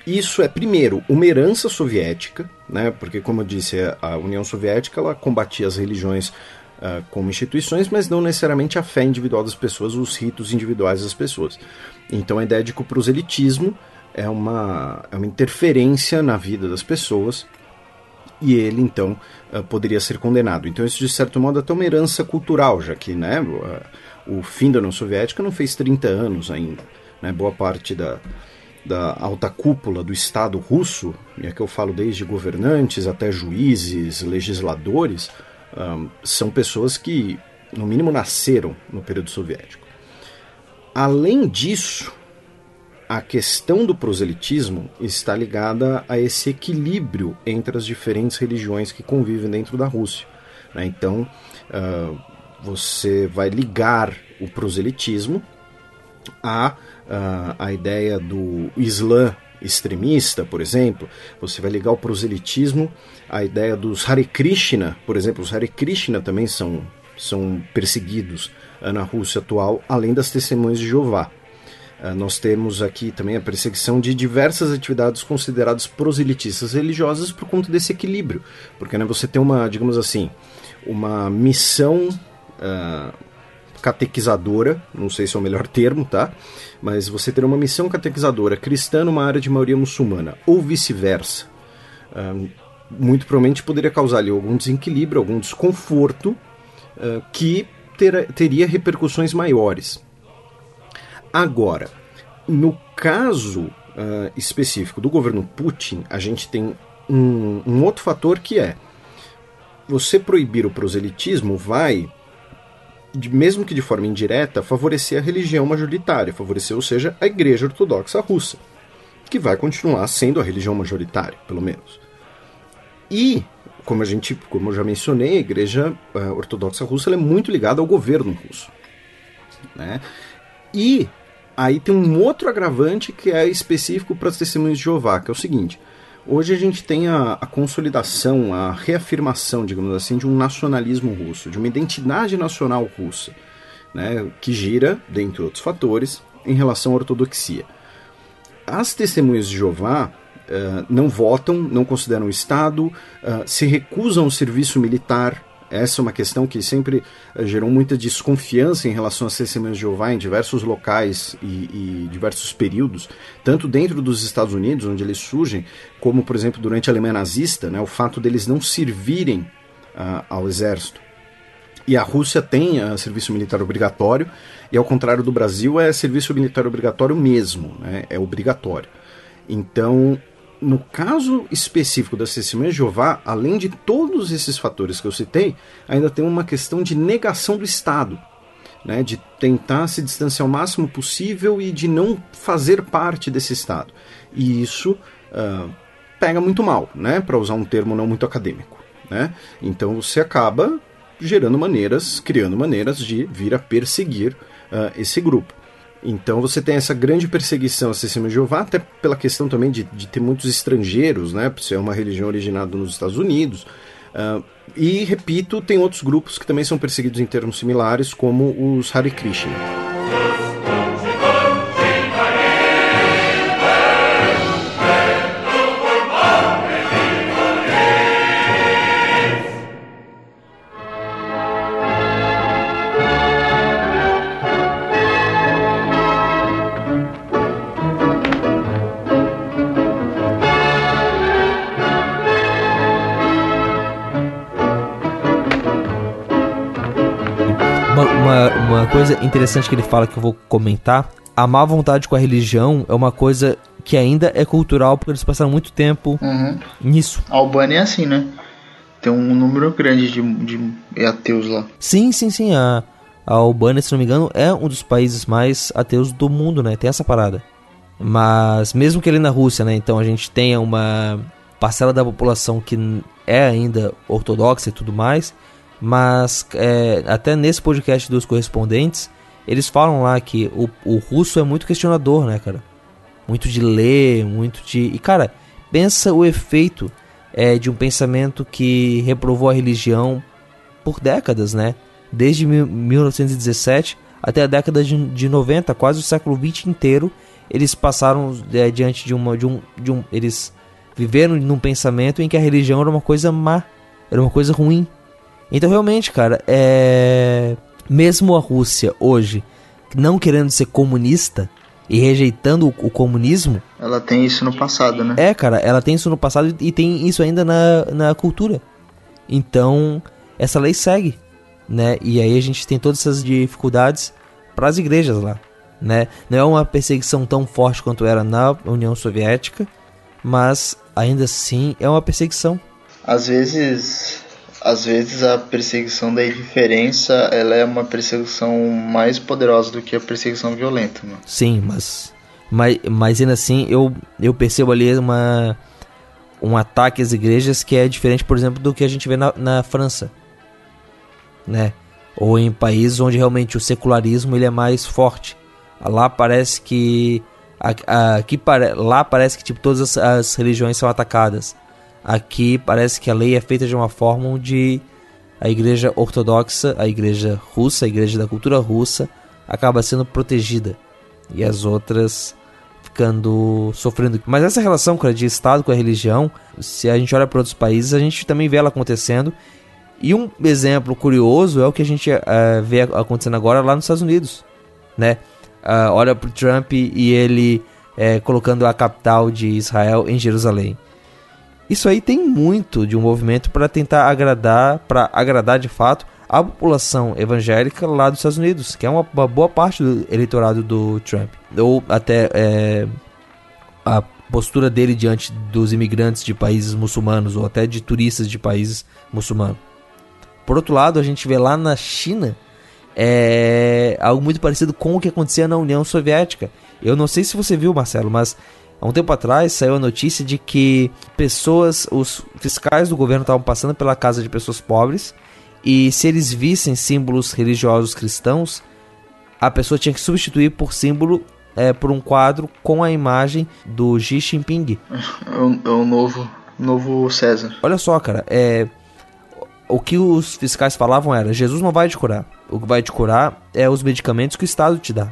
isso é, primeiro, uma herança soviética, né, porque, como eu disse, a União Soviética ela combatia as religiões uh, como instituições, mas não necessariamente a fé individual das pessoas, os ritos individuais das pessoas. Então a ideia de que o proselitismo é uma, é uma interferência na vida das pessoas e ele então uh, poderia ser condenado. Então isso de certo modo é até uma herança cultural, já que né, o, o fim da União Soviética não fez 30 anos ainda. Né, boa parte da, da alta cúpula do Estado russo, e é que eu falo desde governantes até juízes, legisladores, um, são pessoas que, no mínimo, nasceram no período soviético. Além disso, a questão do proselitismo está ligada a esse equilíbrio entre as diferentes religiões que convivem dentro da Rússia. Né? Então, uh, você vai ligar o proselitismo à, uh, à ideia do Islã extremista, por exemplo, você vai ligar o proselitismo à ideia dos Hare Krishna, por exemplo, os Hare Krishna também são, são perseguidos na Rússia atual, além das testemunhas de Jeová. Uh, nós temos aqui também a perseguição de diversas atividades consideradas proselitistas religiosas por conta desse equilíbrio. Porque né, você tem uma, digamos assim, uma missão uh, catequizadora, não sei se é o melhor *laughs* termo, tá? Mas você ter uma missão catequizadora cristã numa área de maioria muçulmana, ou vice-versa. Uh, muito provavelmente poderia causar ali algum desequilíbrio, algum desconforto que ter, teria repercussões maiores. Agora, no caso uh, específico do governo Putin, a gente tem um, um outro fator que é você proibir o proselitismo vai, mesmo que de forma indireta, favorecer a religião majoritária, favorecer, ou seja, a Igreja Ortodoxa Russa, que vai continuar sendo a religião majoritária, pelo menos. E como a gente, como eu já mencionei, a Igreja uh, Ortodoxa Russa é muito ligada ao governo russo, né? E aí tem um outro agravante que é específico para as testemunhas de Jeová, que é o seguinte. Hoje a gente tem a, a, consolidação, a reafirmação, digamos assim, de um nacionalismo russo, de uma identidade nacional russa, né, que gira, dentre outros fatores, em relação à ortodoxia. As testemunhas de Jeová uh, não votam, não consideram o Estado, uh, se recusam ao serviço militar, essa é uma questão que sempre uh, gerou muita desconfiança em relação às testemunhas de Jeová em diversos locais e, e, diversos períodos, tanto dentro dos Estados Unidos, onde eles surgem, como, por exemplo, durante a Alemanha nazista, né, o fato deles não servirem uh, ao exército. E a Rússia tem uh, serviço militar obrigatório, e ao contrário do Brasil, é serviço militar obrigatório mesmo, né, é obrigatório. Então, no caso específico das testemunhas de Jeová, além de todos esses fatores que eu citei, ainda tem uma questão de negação do Estado, né, de tentar se distanciar o máximo possível e de não fazer parte desse Estado. E isso uh, pega muito mal, né, para usar um termo não muito acadêmico. Né? Então você acaba gerando maneiras, criando maneiras de vir a perseguir uh, esse grupo. Então você tem essa grande perseguição a Testemunha de Jeová, até pela questão também de, de ter muitos estrangeiros, né? Por ser uma religião originada nos Estados Unidos. Uh, e, repito, tem outros grupos que também são perseguidos em termos similares, como os Hare Krishna. Coisa interessante que ele fala que eu vou comentar: a má vontade com a religião é uma coisa que ainda é cultural porque eles passaram muito tempo uhum. nisso. A Albânia é assim, né? Tem um número grande de, de ateus lá. Sim, sim, sim. A, a Albânia, se não me engano, é um dos países mais ateus do mundo, né? Tem essa parada. Mas mesmo que ele na Rússia, né? Então a gente tenha uma parcela da população que é ainda ortodoxa e tudo mais, mas é, até nesse podcast dos correspondentes, eles falam lá que o, o russo é muito questionador, né, cara? Muito de ler, muito de. E, cara, pensa o efeito é, de um pensamento que reprovou a religião por décadas, né? Desde 1917 até a década de, de 90, quase o século 20 inteiro, eles passaram é, diante de uma. De um, de um, eles viveram num pensamento em que a religião era uma coisa má, era uma coisa ruim. Então, realmente, cara, é. Mesmo a Rússia hoje não querendo ser comunista e rejeitando o, o comunismo. Ela tem isso no passado, né? É, cara, ela tem isso no passado e tem isso ainda na, na cultura. Então, essa lei segue, né? E aí a gente tem todas essas dificuldades para as igrejas lá, né? Não é uma perseguição tão forte quanto era na União Soviética, mas ainda assim é uma perseguição. Às vezes às vezes a perseguição da indiferença ela é uma perseguição mais poderosa do que a perseguição violenta. Mano. Sim, mas, mas, mas ainda assim eu, eu percebo ali uma, um ataque às igrejas que é diferente, por exemplo, do que a gente vê na, na França. Né? Ou em países onde realmente o secularismo ele é mais forte. Lá parece que. Aqui, lá parece que tipo, todas as, as religiões são atacadas. Aqui parece que a lei é feita de uma forma onde a igreja ortodoxa, a igreja russa, a igreja da cultura russa, acaba sendo protegida e as outras ficando sofrendo. Mas essa relação de Estado com a religião, se a gente olha para outros países, a gente também vê ela acontecendo. E um exemplo curioso é o que a gente uh, vê acontecendo agora lá nos Estados Unidos, né? Uh, olha para Trump e ele uh, colocando a capital de Israel em Jerusalém. Isso aí tem muito de um movimento para tentar agradar, para agradar de fato a população evangélica lá dos Estados Unidos, que é uma, uma boa parte do eleitorado do Trump. Ou até é, a postura dele diante dos imigrantes de países muçulmanos, ou até de turistas de países muçulmanos. Por outro lado, a gente vê lá na China é, algo muito parecido com o que acontecia na União Soviética. Eu não sei se você viu, Marcelo, mas Há um tempo atrás saiu a notícia de que pessoas, os fiscais do governo estavam passando pela casa de pessoas pobres e se eles vissem símbolos religiosos cristãos, a pessoa tinha que substituir por símbolo é, por um quadro com a imagem do Xi Jinping. É o, é o novo, novo César. Olha só, cara, é o que os fiscais falavam era: Jesus não vai te curar. O que vai te curar é os medicamentos que o Estado te dá.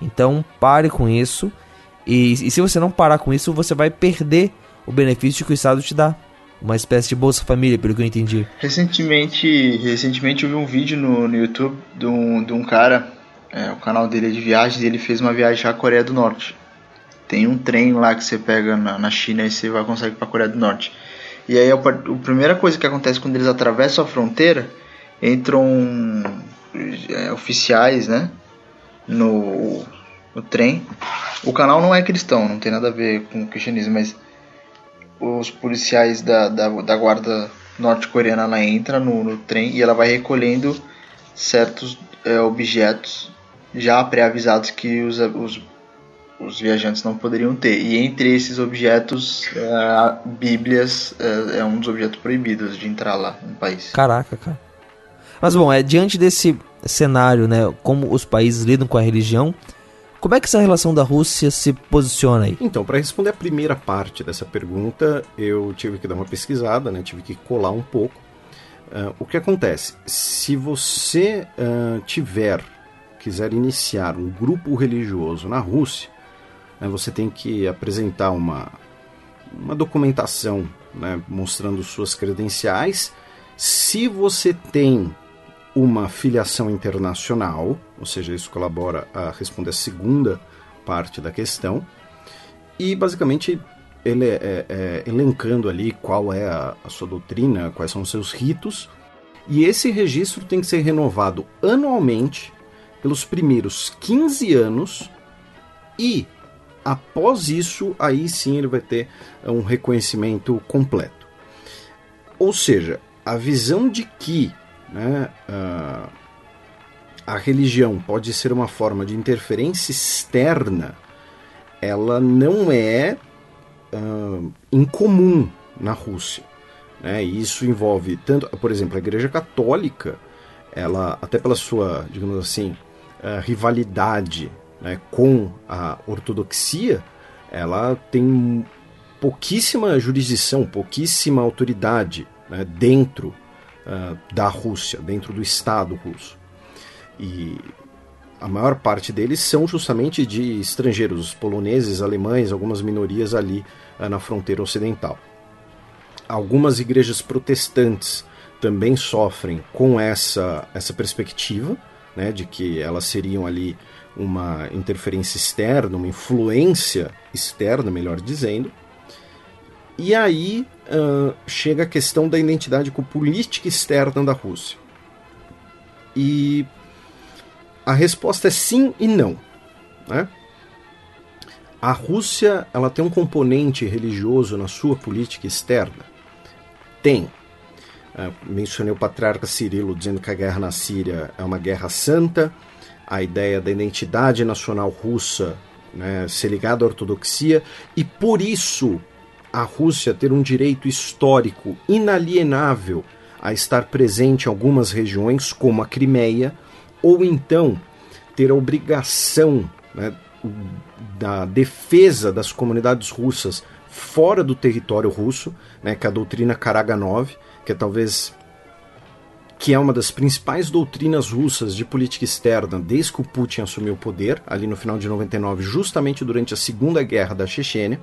Então pare com isso. E, e se você não parar com isso, você vai perder o benefício que o Estado te dá. Uma espécie de Bolsa Família, pelo que eu entendi. Recentemente, recentemente eu vi um vídeo no, no YouTube de um, de um cara, é, o canal dele é de viagens, e ele fez uma viagem à Coreia do Norte. Tem um trem lá que você pega na, na China e você vai conseguir para a Coreia do Norte. E aí a, a, primeira coisa que acontece quando eles atravessam a fronteira, entram é, oficiais, né, no, no trem. O canal não é cristão, não tem nada a ver com o cristianismo, mas os policiais da, da, da guarda norte-coreana ela entra no, no, trem e ela vai recolhendo certos é, objetos já pré-avisados que os, os, os, viajantes não poderiam ter. E entre esses objetos, é, Bíblias é, é, um dos objetos proibidos de entrar lá no país. Caraca, cara. Mas bom, é diante desse cenário, né, como os países lidam com a religião, como é que essa relação da Rússia se posiciona aí? Então, para responder a primeira parte dessa pergunta, eu tive que dar uma pesquisada, né? tive que colar um pouco. Uh, o que acontece? Se você uh, tiver, quiser iniciar um grupo religioso na Rússia, né, você tem que apresentar uma, uma documentação né, mostrando suas credenciais. Se você tem uma filiação internacional, ou seja, isso colabora a responder a segunda parte da questão, e basicamente ele é, é, é, elencando ali qual é a, a sua doutrina, quais são os seus ritos, e esse registro tem que ser renovado anualmente pelos primeiros 15 anos. E após isso, aí sim ele vai ter um reconhecimento completo. Ou seja, a visão de que né, uh, a religião pode ser uma forma de interferência externa, ela não é uh, incomum na Rússia. Né? E isso envolve tanto, por exemplo, a Igreja Católica, ela até pela sua, digamos assim, uh, rivalidade né, com a ortodoxia, ela tem pouquíssima jurisdição, pouquíssima autoridade né, dentro uh, da Rússia, dentro do Estado russo. E a maior parte deles são justamente de estrangeiros, poloneses, alemães, algumas minorias ali uh, na fronteira ocidental. Algumas igrejas protestantes também sofrem com essa, essa perspectiva, né, de que elas seriam ali uma interferência externa, uma influência externa, melhor dizendo. E aí uh, chega a questão da identidade com política externa da Rússia. E a resposta é sim e não. Né? A Rússia ela tem um componente religioso na sua política externa? Tem. Uh, mencionei o patriarca Cirilo dizendo que a guerra na Síria é uma guerra santa. A ideia da identidade nacional russa né, ser ligada à ortodoxia, e por isso a Rússia ter um direito histórico inalienável a estar presente em algumas regiões, como a Crimeia, ou então ter a obrigação né, da defesa das comunidades russas fora do território russo, né, que é a doutrina Karaganov, que é talvez que é uma das principais doutrinas russas de política externa desde que o Putin assumiu o poder, ali no final de 99, justamente durante a Segunda Guerra da Chechênia.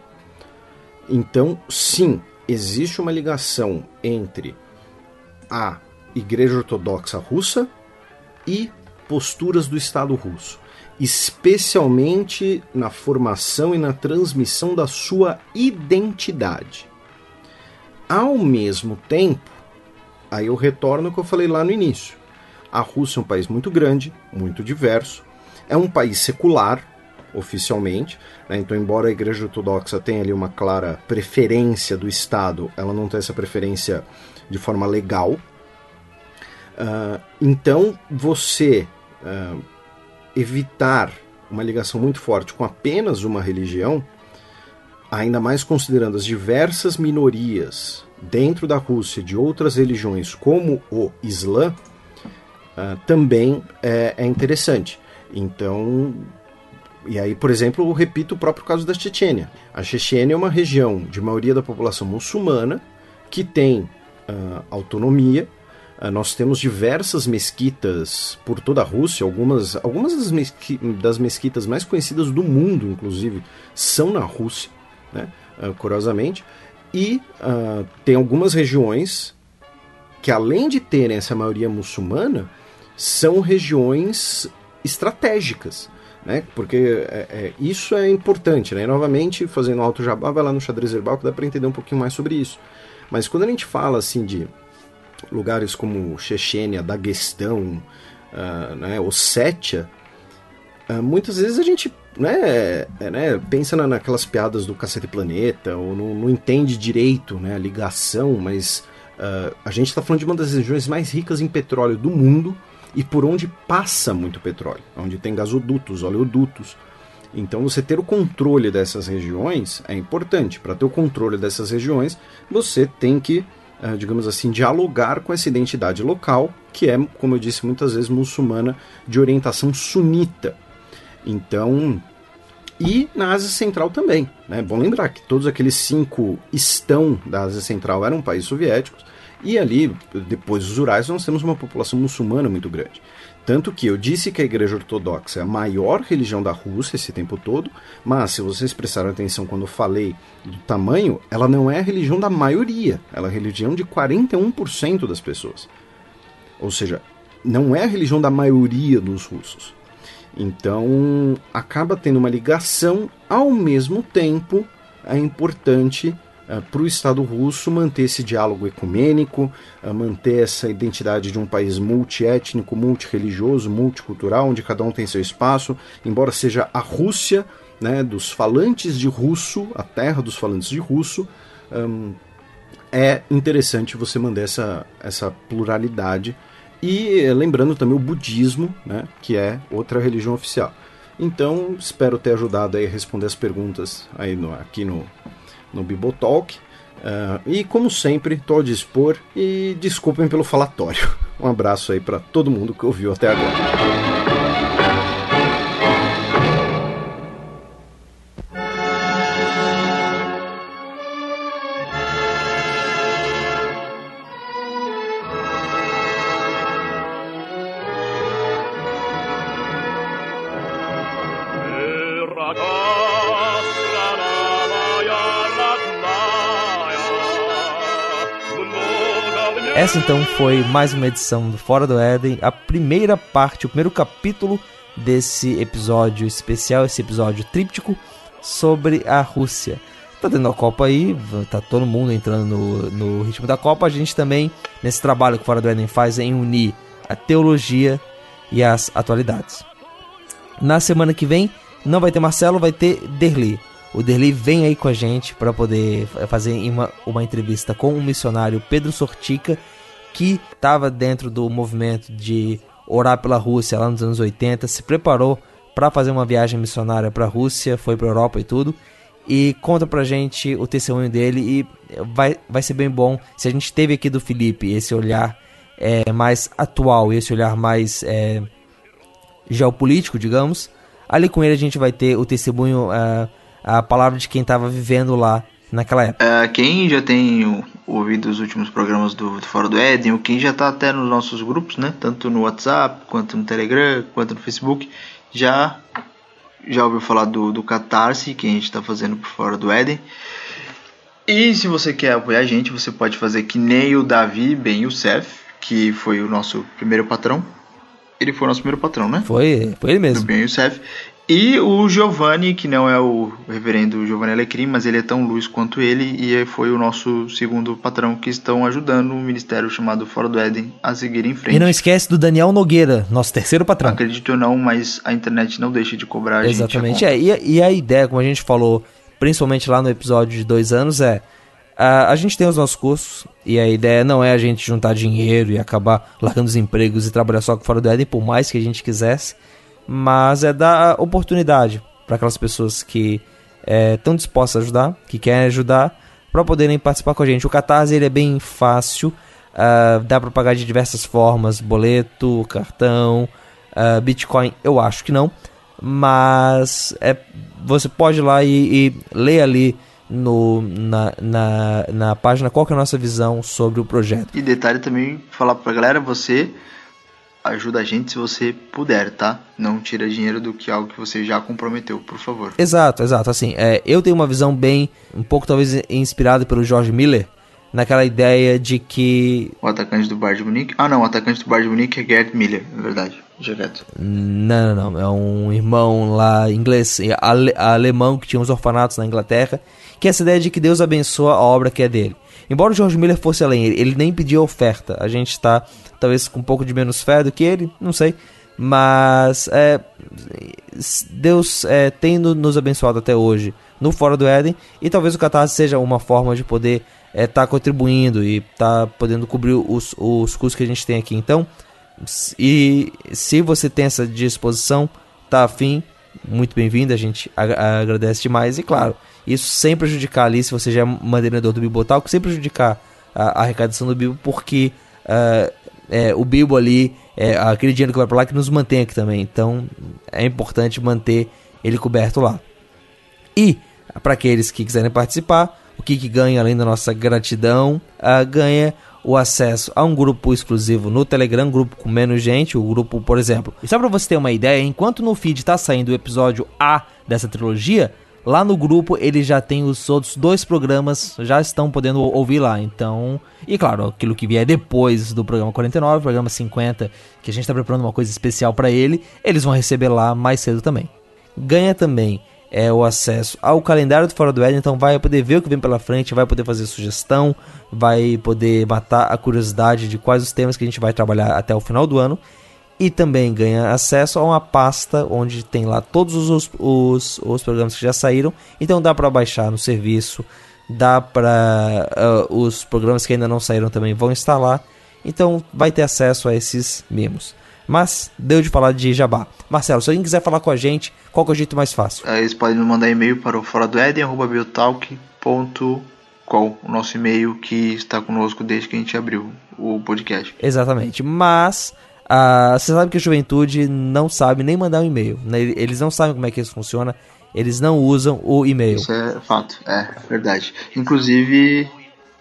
Então, sim, existe uma ligação entre a Igreja Ortodoxa Russa e posturas do Estado russo, especialmente na formação e na transmissão da sua identidade. Ao mesmo tempo, aí eu retorno ao que eu falei lá no início. A Rússia é um país muito grande, muito diverso, é um país secular, oficialmente. Né? Então, embora a Igreja Ortodoxa tenha ali uma clara preferência do Estado, ela não tem essa preferência de forma legal. Uh, então, você uh, evitar uma ligação muito forte com apenas uma religião, ainda mais considerando as diversas minorias dentro da Rússia de outras religiões, como o Islã, uh, também é, é interessante. Então, e aí, por exemplo, eu repito o próprio caso da Chechênia. A Chechênia é uma região de maioria da população muçulmana que tem uh, autonomia. Uh, nós temos diversas mesquitas por toda a Rússia, algumas, algumas das, mesqui das mesquitas mais conhecidas do mundo, inclusive, são na Rússia, né? Uh, curiosamente. E tem algumas regiões que, além de terem essa maioria muçulmana, são regiões estratégicas né? Porque é, é, isso é importante, né? novamente, fazendo alto jabá, vai lá no xadrez herbal que dá para entender um pouquinho mais sobre isso. Mas quando a gente fala assim de lugares como Chechênia, Daguestão, uh, né, Ossétia, uh, muitas vezes a gente né, é, né, pensa na, naquelas piadas do Cacete Planeta, ou não, não entende direito né, a ligação, mas uh, a gente está falando de uma das regiões mais ricas em petróleo do mundo, e por onde passa muito petróleo, onde tem gasodutos, oleodutos. Então, você ter o controle dessas regiões é importante. Para ter o controle dessas regiões, você tem que, eh, digamos assim, dialogar com essa identidade local, que é, como eu disse muitas vezes, muçulmana de orientação sunita. Então, e na Ásia Central também. Né? bom lembrar que todos aqueles cinco estão da Ásia Central eram países soviéticos, e ali, depois dos Urais, nós temos uma população muçulmana muito grande. Tanto que eu disse que a Igreja Ortodoxa é a maior religião da Rússia esse tempo todo, mas se vocês prestaram atenção quando eu falei do tamanho, ela não é a religião da maioria, ela é a religião de 41% das pessoas. Ou seja, não é a religião da maioria dos russos. Então, acaba tendo uma ligação, ao mesmo tempo, é importante uh, para o Estado russo manter esse diálogo ecumênico, uh, manter essa identidade de um país multiétnico, multireligioso, multicultural, onde cada um tem seu espaço, embora seja a Rússia né, dos falantes de russo, a terra dos falantes de russo, um, é interessante você manter essa, essa pluralidade. E lembrando também o budismo, né, que é outra religião oficial. Então, espero ter ajudado a responder as perguntas aí no, aqui no, no Bibotalk. Uh, e como sempre, estou a dispor e desculpem pelo falatório. *laughs* Um abraço aí para todo mundo que ouviu até agora. Essa então foi mais uma edição do Fora do Éden, a primeira parte, o primeiro capítulo desse episódio especial, esse episódio tríptico sobre a Rússia. Tá tendo a Copa aí, tá todo mundo entrando no, no ritmo da Copa. A gente também, nesse trabalho que o Fora do Éden faz, em unir a teologia e as atualidades. Na semana que vem, não vai ter Marcelo, vai ter Derli. O Derli vem aí com a gente para poder fazer uma, uma entrevista com o missionário Pedro Sortica que estava dentro do movimento de orar pela Rússia lá nos anos 80, se preparou para fazer uma viagem missionária para a Rússia, foi para Europa e tudo. E conta pra gente o testemunho dele e vai, vai ser bem bom se a gente teve aqui do Felipe esse olhar é, mais atual, esse olhar mais é, geopolítico, digamos. Ali com ele a gente vai ter o testemunho, é, a palavra de quem estava vivendo lá naquela época. Uh, quem já tem ouvido os últimos programas do, do Fora do Éden, ou quem já está até nos nossos grupos, né, tanto no WhatsApp, quanto no Telegram, quanto no Facebook, já já ouviu falar do, do Catarse, que a gente está fazendo por Fora do Éden. E se você quer apoiar a gente, você pode fazer que nem o Davi Ben Youssef, que foi o nosso primeiro patrão. Ele foi o nosso primeiro patrão, né? Foi, foi ele mesmo. Do Ben Youssef. E o Giovanni, que não é o reverendo Giovanni Alecrim, mas ele é tão luz quanto ele, e foi o nosso segundo patrão que estão ajudando o ministério chamado Fora do Éden a seguir em frente. E não esquece do Daniel Nogueira, nosso terceiro patrão. Acredito ou não, mas a internet não deixa de cobrar a Exatamente, gente. Exatamente, é, e, e, a ideia, como a gente falou, principalmente lá no episódio de dois anos, é a, a gente tem os nossos cursos, e a ideia não é a gente juntar dinheiro e acabar largando os empregos e trabalhar só com Fora do Éden, por mais que a gente quisesse mas é dar oportunidade para aquelas pessoas que estão é, dispostas a ajudar, que querem ajudar, para poderem participar com a gente. O Catarse ele é bem fácil, uh, dá para pagar de diversas formas, boleto, cartão, uh, Bitcoin, eu acho que não. mas é, você pode ir lá e, e ler ali no, na, na, na página qual é a nossa visão sobre o projeto. E detalhe também, falar pra galera, você ajuda a gente se você puder, tá? Não tira dinheiro do que algo que você já comprometeu, por favor. Exato, exato. Assim, é, eu tenho uma visão bem, um pouco talvez inspirada pelo George Miller, naquela ideia de que... O atacante do Bayern de Munique... Ah, não, o atacante do Bayern de Munique é Gerd Miller, é verdade. Direto. Não, não, não. É um irmão lá inglês, ale, alemão, que tinha uns orfanatos na Inglaterra, que é essa ideia de que Deus abençoa a obra que é dele. Embora o George Miller fosse além, ele, nem pediu oferta. A gente está talvez com um pouco de menos fé do que ele, não sei. Mas é, Deus é, tem nos abençoado até hoje no Fora do Éden. E talvez o Catarse seja uma forma de poder estar é, tá contribuindo e estar tá podendo cobrir os, os custos que a gente tem aqui. Então, e se você tem essa disposição, tá afim, muito bem-vindo, a gente agradece demais. E claro, isso sem prejudicar ali, se você já é mantenedor do Bibotal, sem prejudicar a, a arrecadação do Bibo, porque uh, é, o Bibo ali, é, aquele dinheiro que vai para lá, que nos mantém aqui também. Então é importante manter ele coberto lá. E para aqueles que quiserem participar, o que, que ganha além da nossa gratidão? Uh, ganha o acesso a um grupo exclusivo no Telegram, grupo com menos gente, o grupo, por exemplo. E só para você ter uma ideia, enquanto no feed está saindo o episódio A dessa trilogia, lá no grupo ele já tem os outros dois programas, já estão podendo ouvir lá. Então, e claro, aquilo que vier depois do programa 49, programa 50, que a gente está preparando uma coisa especial para ele, eles vão receber lá mais cedo também. Ganha também é, o acesso ao calendário do Fora do Éden, então vai poder ver o que vem pela frente, vai poder fazer sugestão, vai poder matar a curiosidade de quais os temas que a gente vai trabalhar até o final do ano. E também ganha acesso a uma pasta onde tem lá todos os, os, os programas que já saíram. Então dá para baixar no serviço, dá para uh, os programas que ainda não saíram também vão instalar. Então vai ter acesso a esses mimos. Mas deu de falar de jabá. Marcelo, se alguém quiser falar com a gente, qual é o jeito mais fácil? Eles podem nos mandar e-mail para o fora do o nosso e-mail que está conosco desde que a gente abriu o podcast. Exatamente. Mas uh, você sabe que a juventude não sabe nem mandar um e-mail. Né? Eles não sabem como é que isso funciona. Eles não usam o e-mail. Isso é fato, é verdade. Inclusive,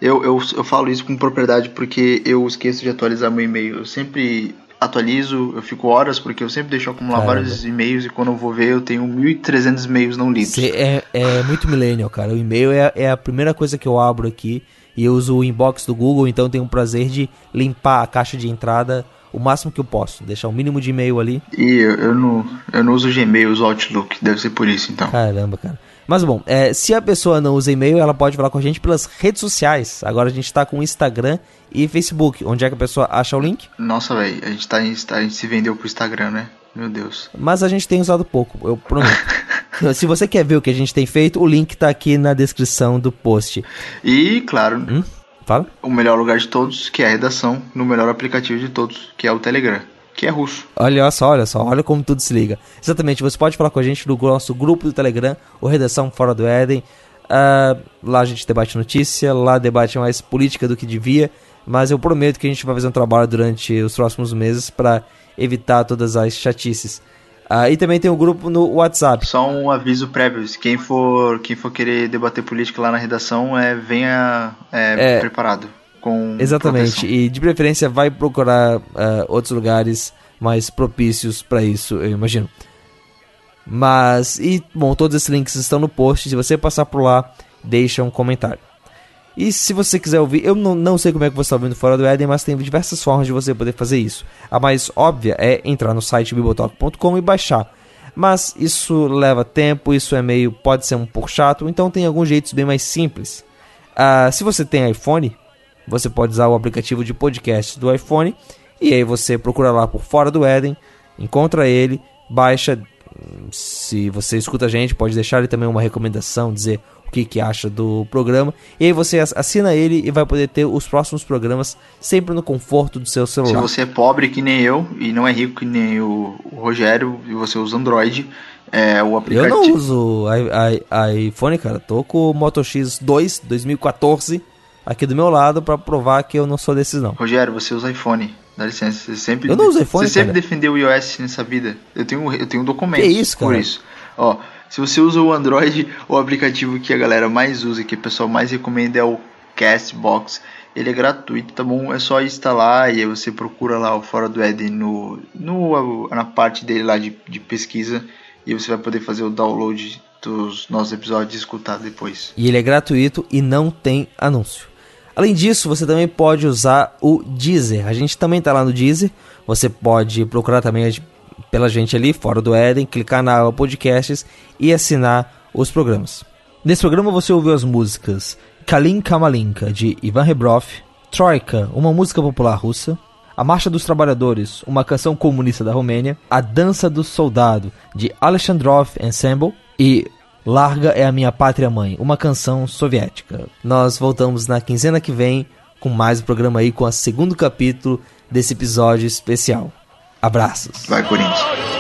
eu, eu, eu falo isso com propriedade porque eu esqueço de atualizar meu e-mail. Eu sempre atualizo, eu fico horas, porque eu sempre deixo acumular Caramba. vários e-mails e quando eu vou ver eu tenho 1.300 e-mails não lidos. Cê é, é muito millennial, cara. O e-mail é, é a primeira coisa que eu abro aqui e eu uso o inbox do Google, então tenho o prazer de limpar a caixa de entrada o máximo que eu posso, deixar o mínimo de e-mail ali. E eu, eu não, eu não uso Gmail, uso Outlook, deve ser por isso então. Caramba, cara. Mas bom, é, se a pessoa não usa e-mail, ela pode falar com a gente pelas redes sociais. Agora a gente tá com Instagram e Facebook. Onde é que a pessoa acha o link? Nossa, velho, a gente tá em, a gente se vendeu pro Instagram, né? Meu Deus. Mas a gente tem usado pouco, eu prometo. *laughs* se você quer ver o que a gente tem feito, o link tá aqui na descrição do post. E, claro, hum? Fala. o melhor lugar de todos, que é a redação, no melhor aplicativo de todos, que é o Telegram que é russo. Olha só, olha só, olha como tudo se liga. Exatamente, você pode falar com a gente no nosso grupo do Telegram, o Redação Fora do Éden. Uh, lá a gente debate notícia, lá debate mais política do que devia, mas eu prometo que a gente vai fazer um trabalho durante os próximos meses para evitar todas as chatices. Uh, e também tem um grupo no WhatsApp. Só um aviso prévio: quem for, quem for querer debater política lá na redação, é, venha é, é, preparado com Exatamente, proteção. e de preferência vai procurar uh, outros lugares mais propícios para isso, eu imagino. Mas, e bom, todos esses links estão no post, se você passar por lá, deixa um comentário. E se você quiser ouvir, eu não, não sei como é que você está ouvindo fora do Eden, mas tem diversas formas de você poder fazer isso. A mais óbvia é entrar no site bibotalk.com e baixar. Mas isso leva tempo, isso é meio. pode ser um pouco chato, então tem alguns jeitos bem mais simples. Uh, se você tem iPhone, você pode usar o aplicativo de podcast do iPhone e aí você procura lá por Fora do Éden, encontra ele, baixa. Se você escuta a gente, pode deixar ele também uma recomendação, dizer que, que acha do programa. E aí você assina ele e vai poder ter os próximos programas sempre no conforto do seu celular. Se você é pobre que nem eu e não é rico que nem o, Rogério e você usa Android, é, o aplicativo. Eu não uso iPhone, cara. Tô com o Moto X2 2014 aqui do meu lado para provar que eu não sou desses não. Rogério, você usa iPhone. Dá licença, você sempre Eu não uso iPhone, Você sempre cara. defendeu o iOS nessa vida. Eu tenho eu tenho um documento Que isso, por cara? isso. Ó, se você usa o Android, o aplicativo que a galera mais usa, que o pessoal mais recomenda é o Castbox. Ele é gratuito, tá bom? É só instalar e aí você procura lá o Fora do Éden no, no, na parte dele lá de, de pesquisa e você vai poder fazer o download dos nossos episódios e escutar depois. E ele é gratuito e não tem anúncio. Além disso, você também pode usar o Deezer. A gente também tá lá no Deezer. Você pode procurar também pela gente ali, fora do Éden, clicar na aba podcasts e assinar os programas. Nesse programa você ouviu as músicas Kalin Kamalinka, de Ivan Rebrov, Troika, uma música popular russa, A Marcha dos Trabalhadores, uma canção comunista da Romênia, A Dança do Soldado, de Alexandrov Ensemble e Larga é a Minha Pátria Mãe, uma canção soviética. Nós voltamos na quinzena que vem com mais um programa aí, com o segundo capítulo desse episódio especial. Abraços. Vai, Corinthians.